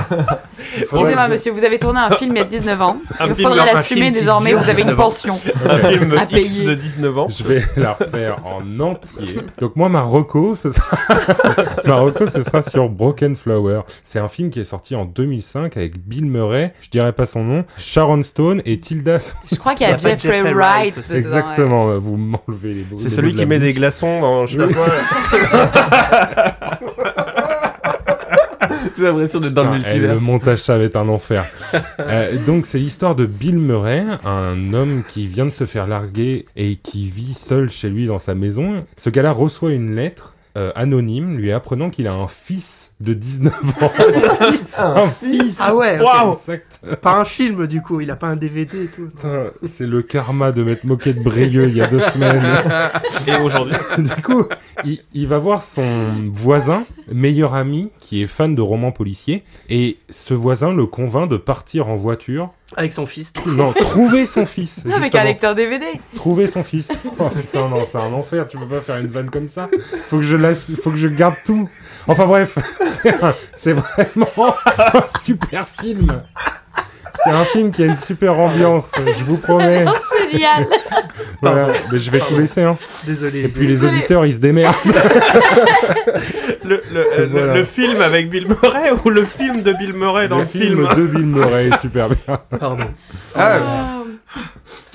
Excusez-moi, monsieur, vous avez tourné un film il y a 19 ans. Un Il film- faudrait l'assumer désormais, vous avez une 19 ans. pension. Un film À X de 19 ans. Je vais la refaire en entier. Donc moi, ma reco, ce sera... [laughs] ma reco, ce sera sur Broken Flower. C'est un film qui est sorti en 2005 avec Bill Murray, je dirais pas son nom, Sharon Stone et Tilda. Je crois qu'il y a [laughs] Jeffrey Wright. Exactement, vous m'enlevez les mots. C'est celui qui met des glaçons dans. J'ai l'impression d'être dans le eh, multivers. le montage, ça va être un enfer. Euh, donc, c'est l'histoire de Bill Murray, un homme qui vient de se faire larguer et qui vit seul chez lui dans sa maison. Ce gars-là reçoit une lettre euh, anonyme lui apprenant qu'il a un fils de 19 ans. [laughs] un fils Ah ouais. Pas un film du coup, il a pas un DVD et tout. C'est le karma de m'être moqué de Brieux il y a deux semaines. [laughs] Et aujourd'hui. [laughs] du coup, il, il va voir son voisin, meilleur ami, qui est fan de romans policiers, et ce voisin le convainc de partir en voiture. Avec son fils. Non, trouver son fils. Avec justement. un lecteur DVD. Trouver son fils. Oh putain, non, c'est un enfer. Tu peux pas faire une vanne comme ça. Faut que je laisse, faut que je garde tout. Enfin bref, [laughs] c'est un- c'est vraiment [laughs] un super film. C'est un film qui a une super ambiance, je vous promets. Oh, génial Voilà. Mais je vais tout laisser. Hein. Désolé. Et puis les auditeurs, ils se démerdent. [laughs] Le, le, le- Voilà. le film avec Bill Murray ou le film de Bill Murray dans le, film, de Bill Murray est super bien. Pardon. Ah,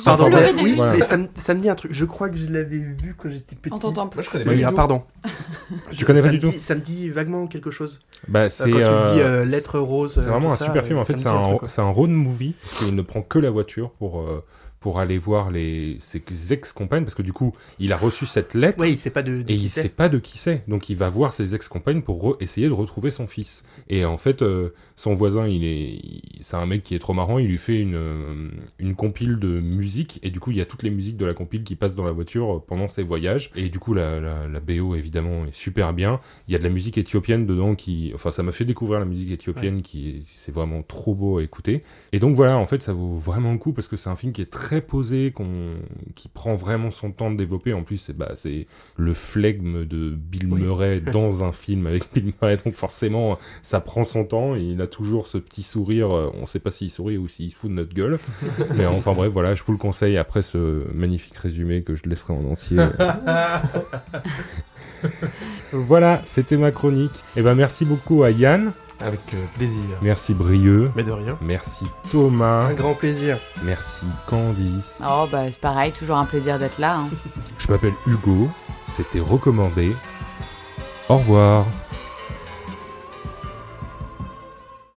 Pardon, mais- oui, Voilà. mais ça, me- ça me dit un truc. Je crois que je l'avais vu quand j'étais petit. On t'entend plus. Moi, je connais Oui, pas ah, pardon. [laughs] Tu connais ça pas me du tout dit- Ça me dit vaguement quelque chose. Bah, Euh, c'est Quand tu me dis euh, euh, lettre rose. C'est vraiment un ça, super film. En fait, c'est un, c'est un road movie. Parce qu'il ne prend que la voiture pour, euh, pour aller voir les, ses ex-compagnes. Parce que du coup, il a reçu cette lettre. Ouais, il sait pas de. de Et il sait pas de qui c'est. Donc il va voir ses ex-compagnes pour essayer de retrouver son fils. Et en fait, euh, son voisin, il est, c'est un mec qui est trop marrant. Il lui fait une, une compile de musique. Et du coup, il y a toutes les musiques de la compile qui passent dans la voiture euh, pendant ses voyages. Et du coup, la, la, la BO, évidemment, est super bien. Il y a de la musique éthiopienne dedans qui... Enfin, ça m'a fait découvrir la musique éthiopienne qui est... C'est vraiment trop beau à écouter. Et donc voilà, en fait, ça vaut vraiment le coup parce que c'est un film qui est très posé, qu'on, qui prend vraiment son temps de développer. En plus, c'est, bah, c'est le flegme de Bill Oui. Murray [laughs] dans un film avec Bill Murray, donc forcément, ça prend son temps. Et il a toujours ce petit sourire. euh, On sait pas s'il sourit ou s'il se fout de notre gueule. [laughs] Mais enfin bref, voilà, je vous le conseille après ce magnifique résumé que je laisserai en entier. [laughs] voilà, c'était ma chronique. Et ben merci beaucoup à Yann, Avec euh, plaisir. merci Brieux, Mais de rien. merci Thomas, Un grand plaisir. merci Candice. Oh, bah, c'est pareil, toujours un plaisir d'être là. hein. Je m'appelle Hugo, c'était recommandé. Au revoir.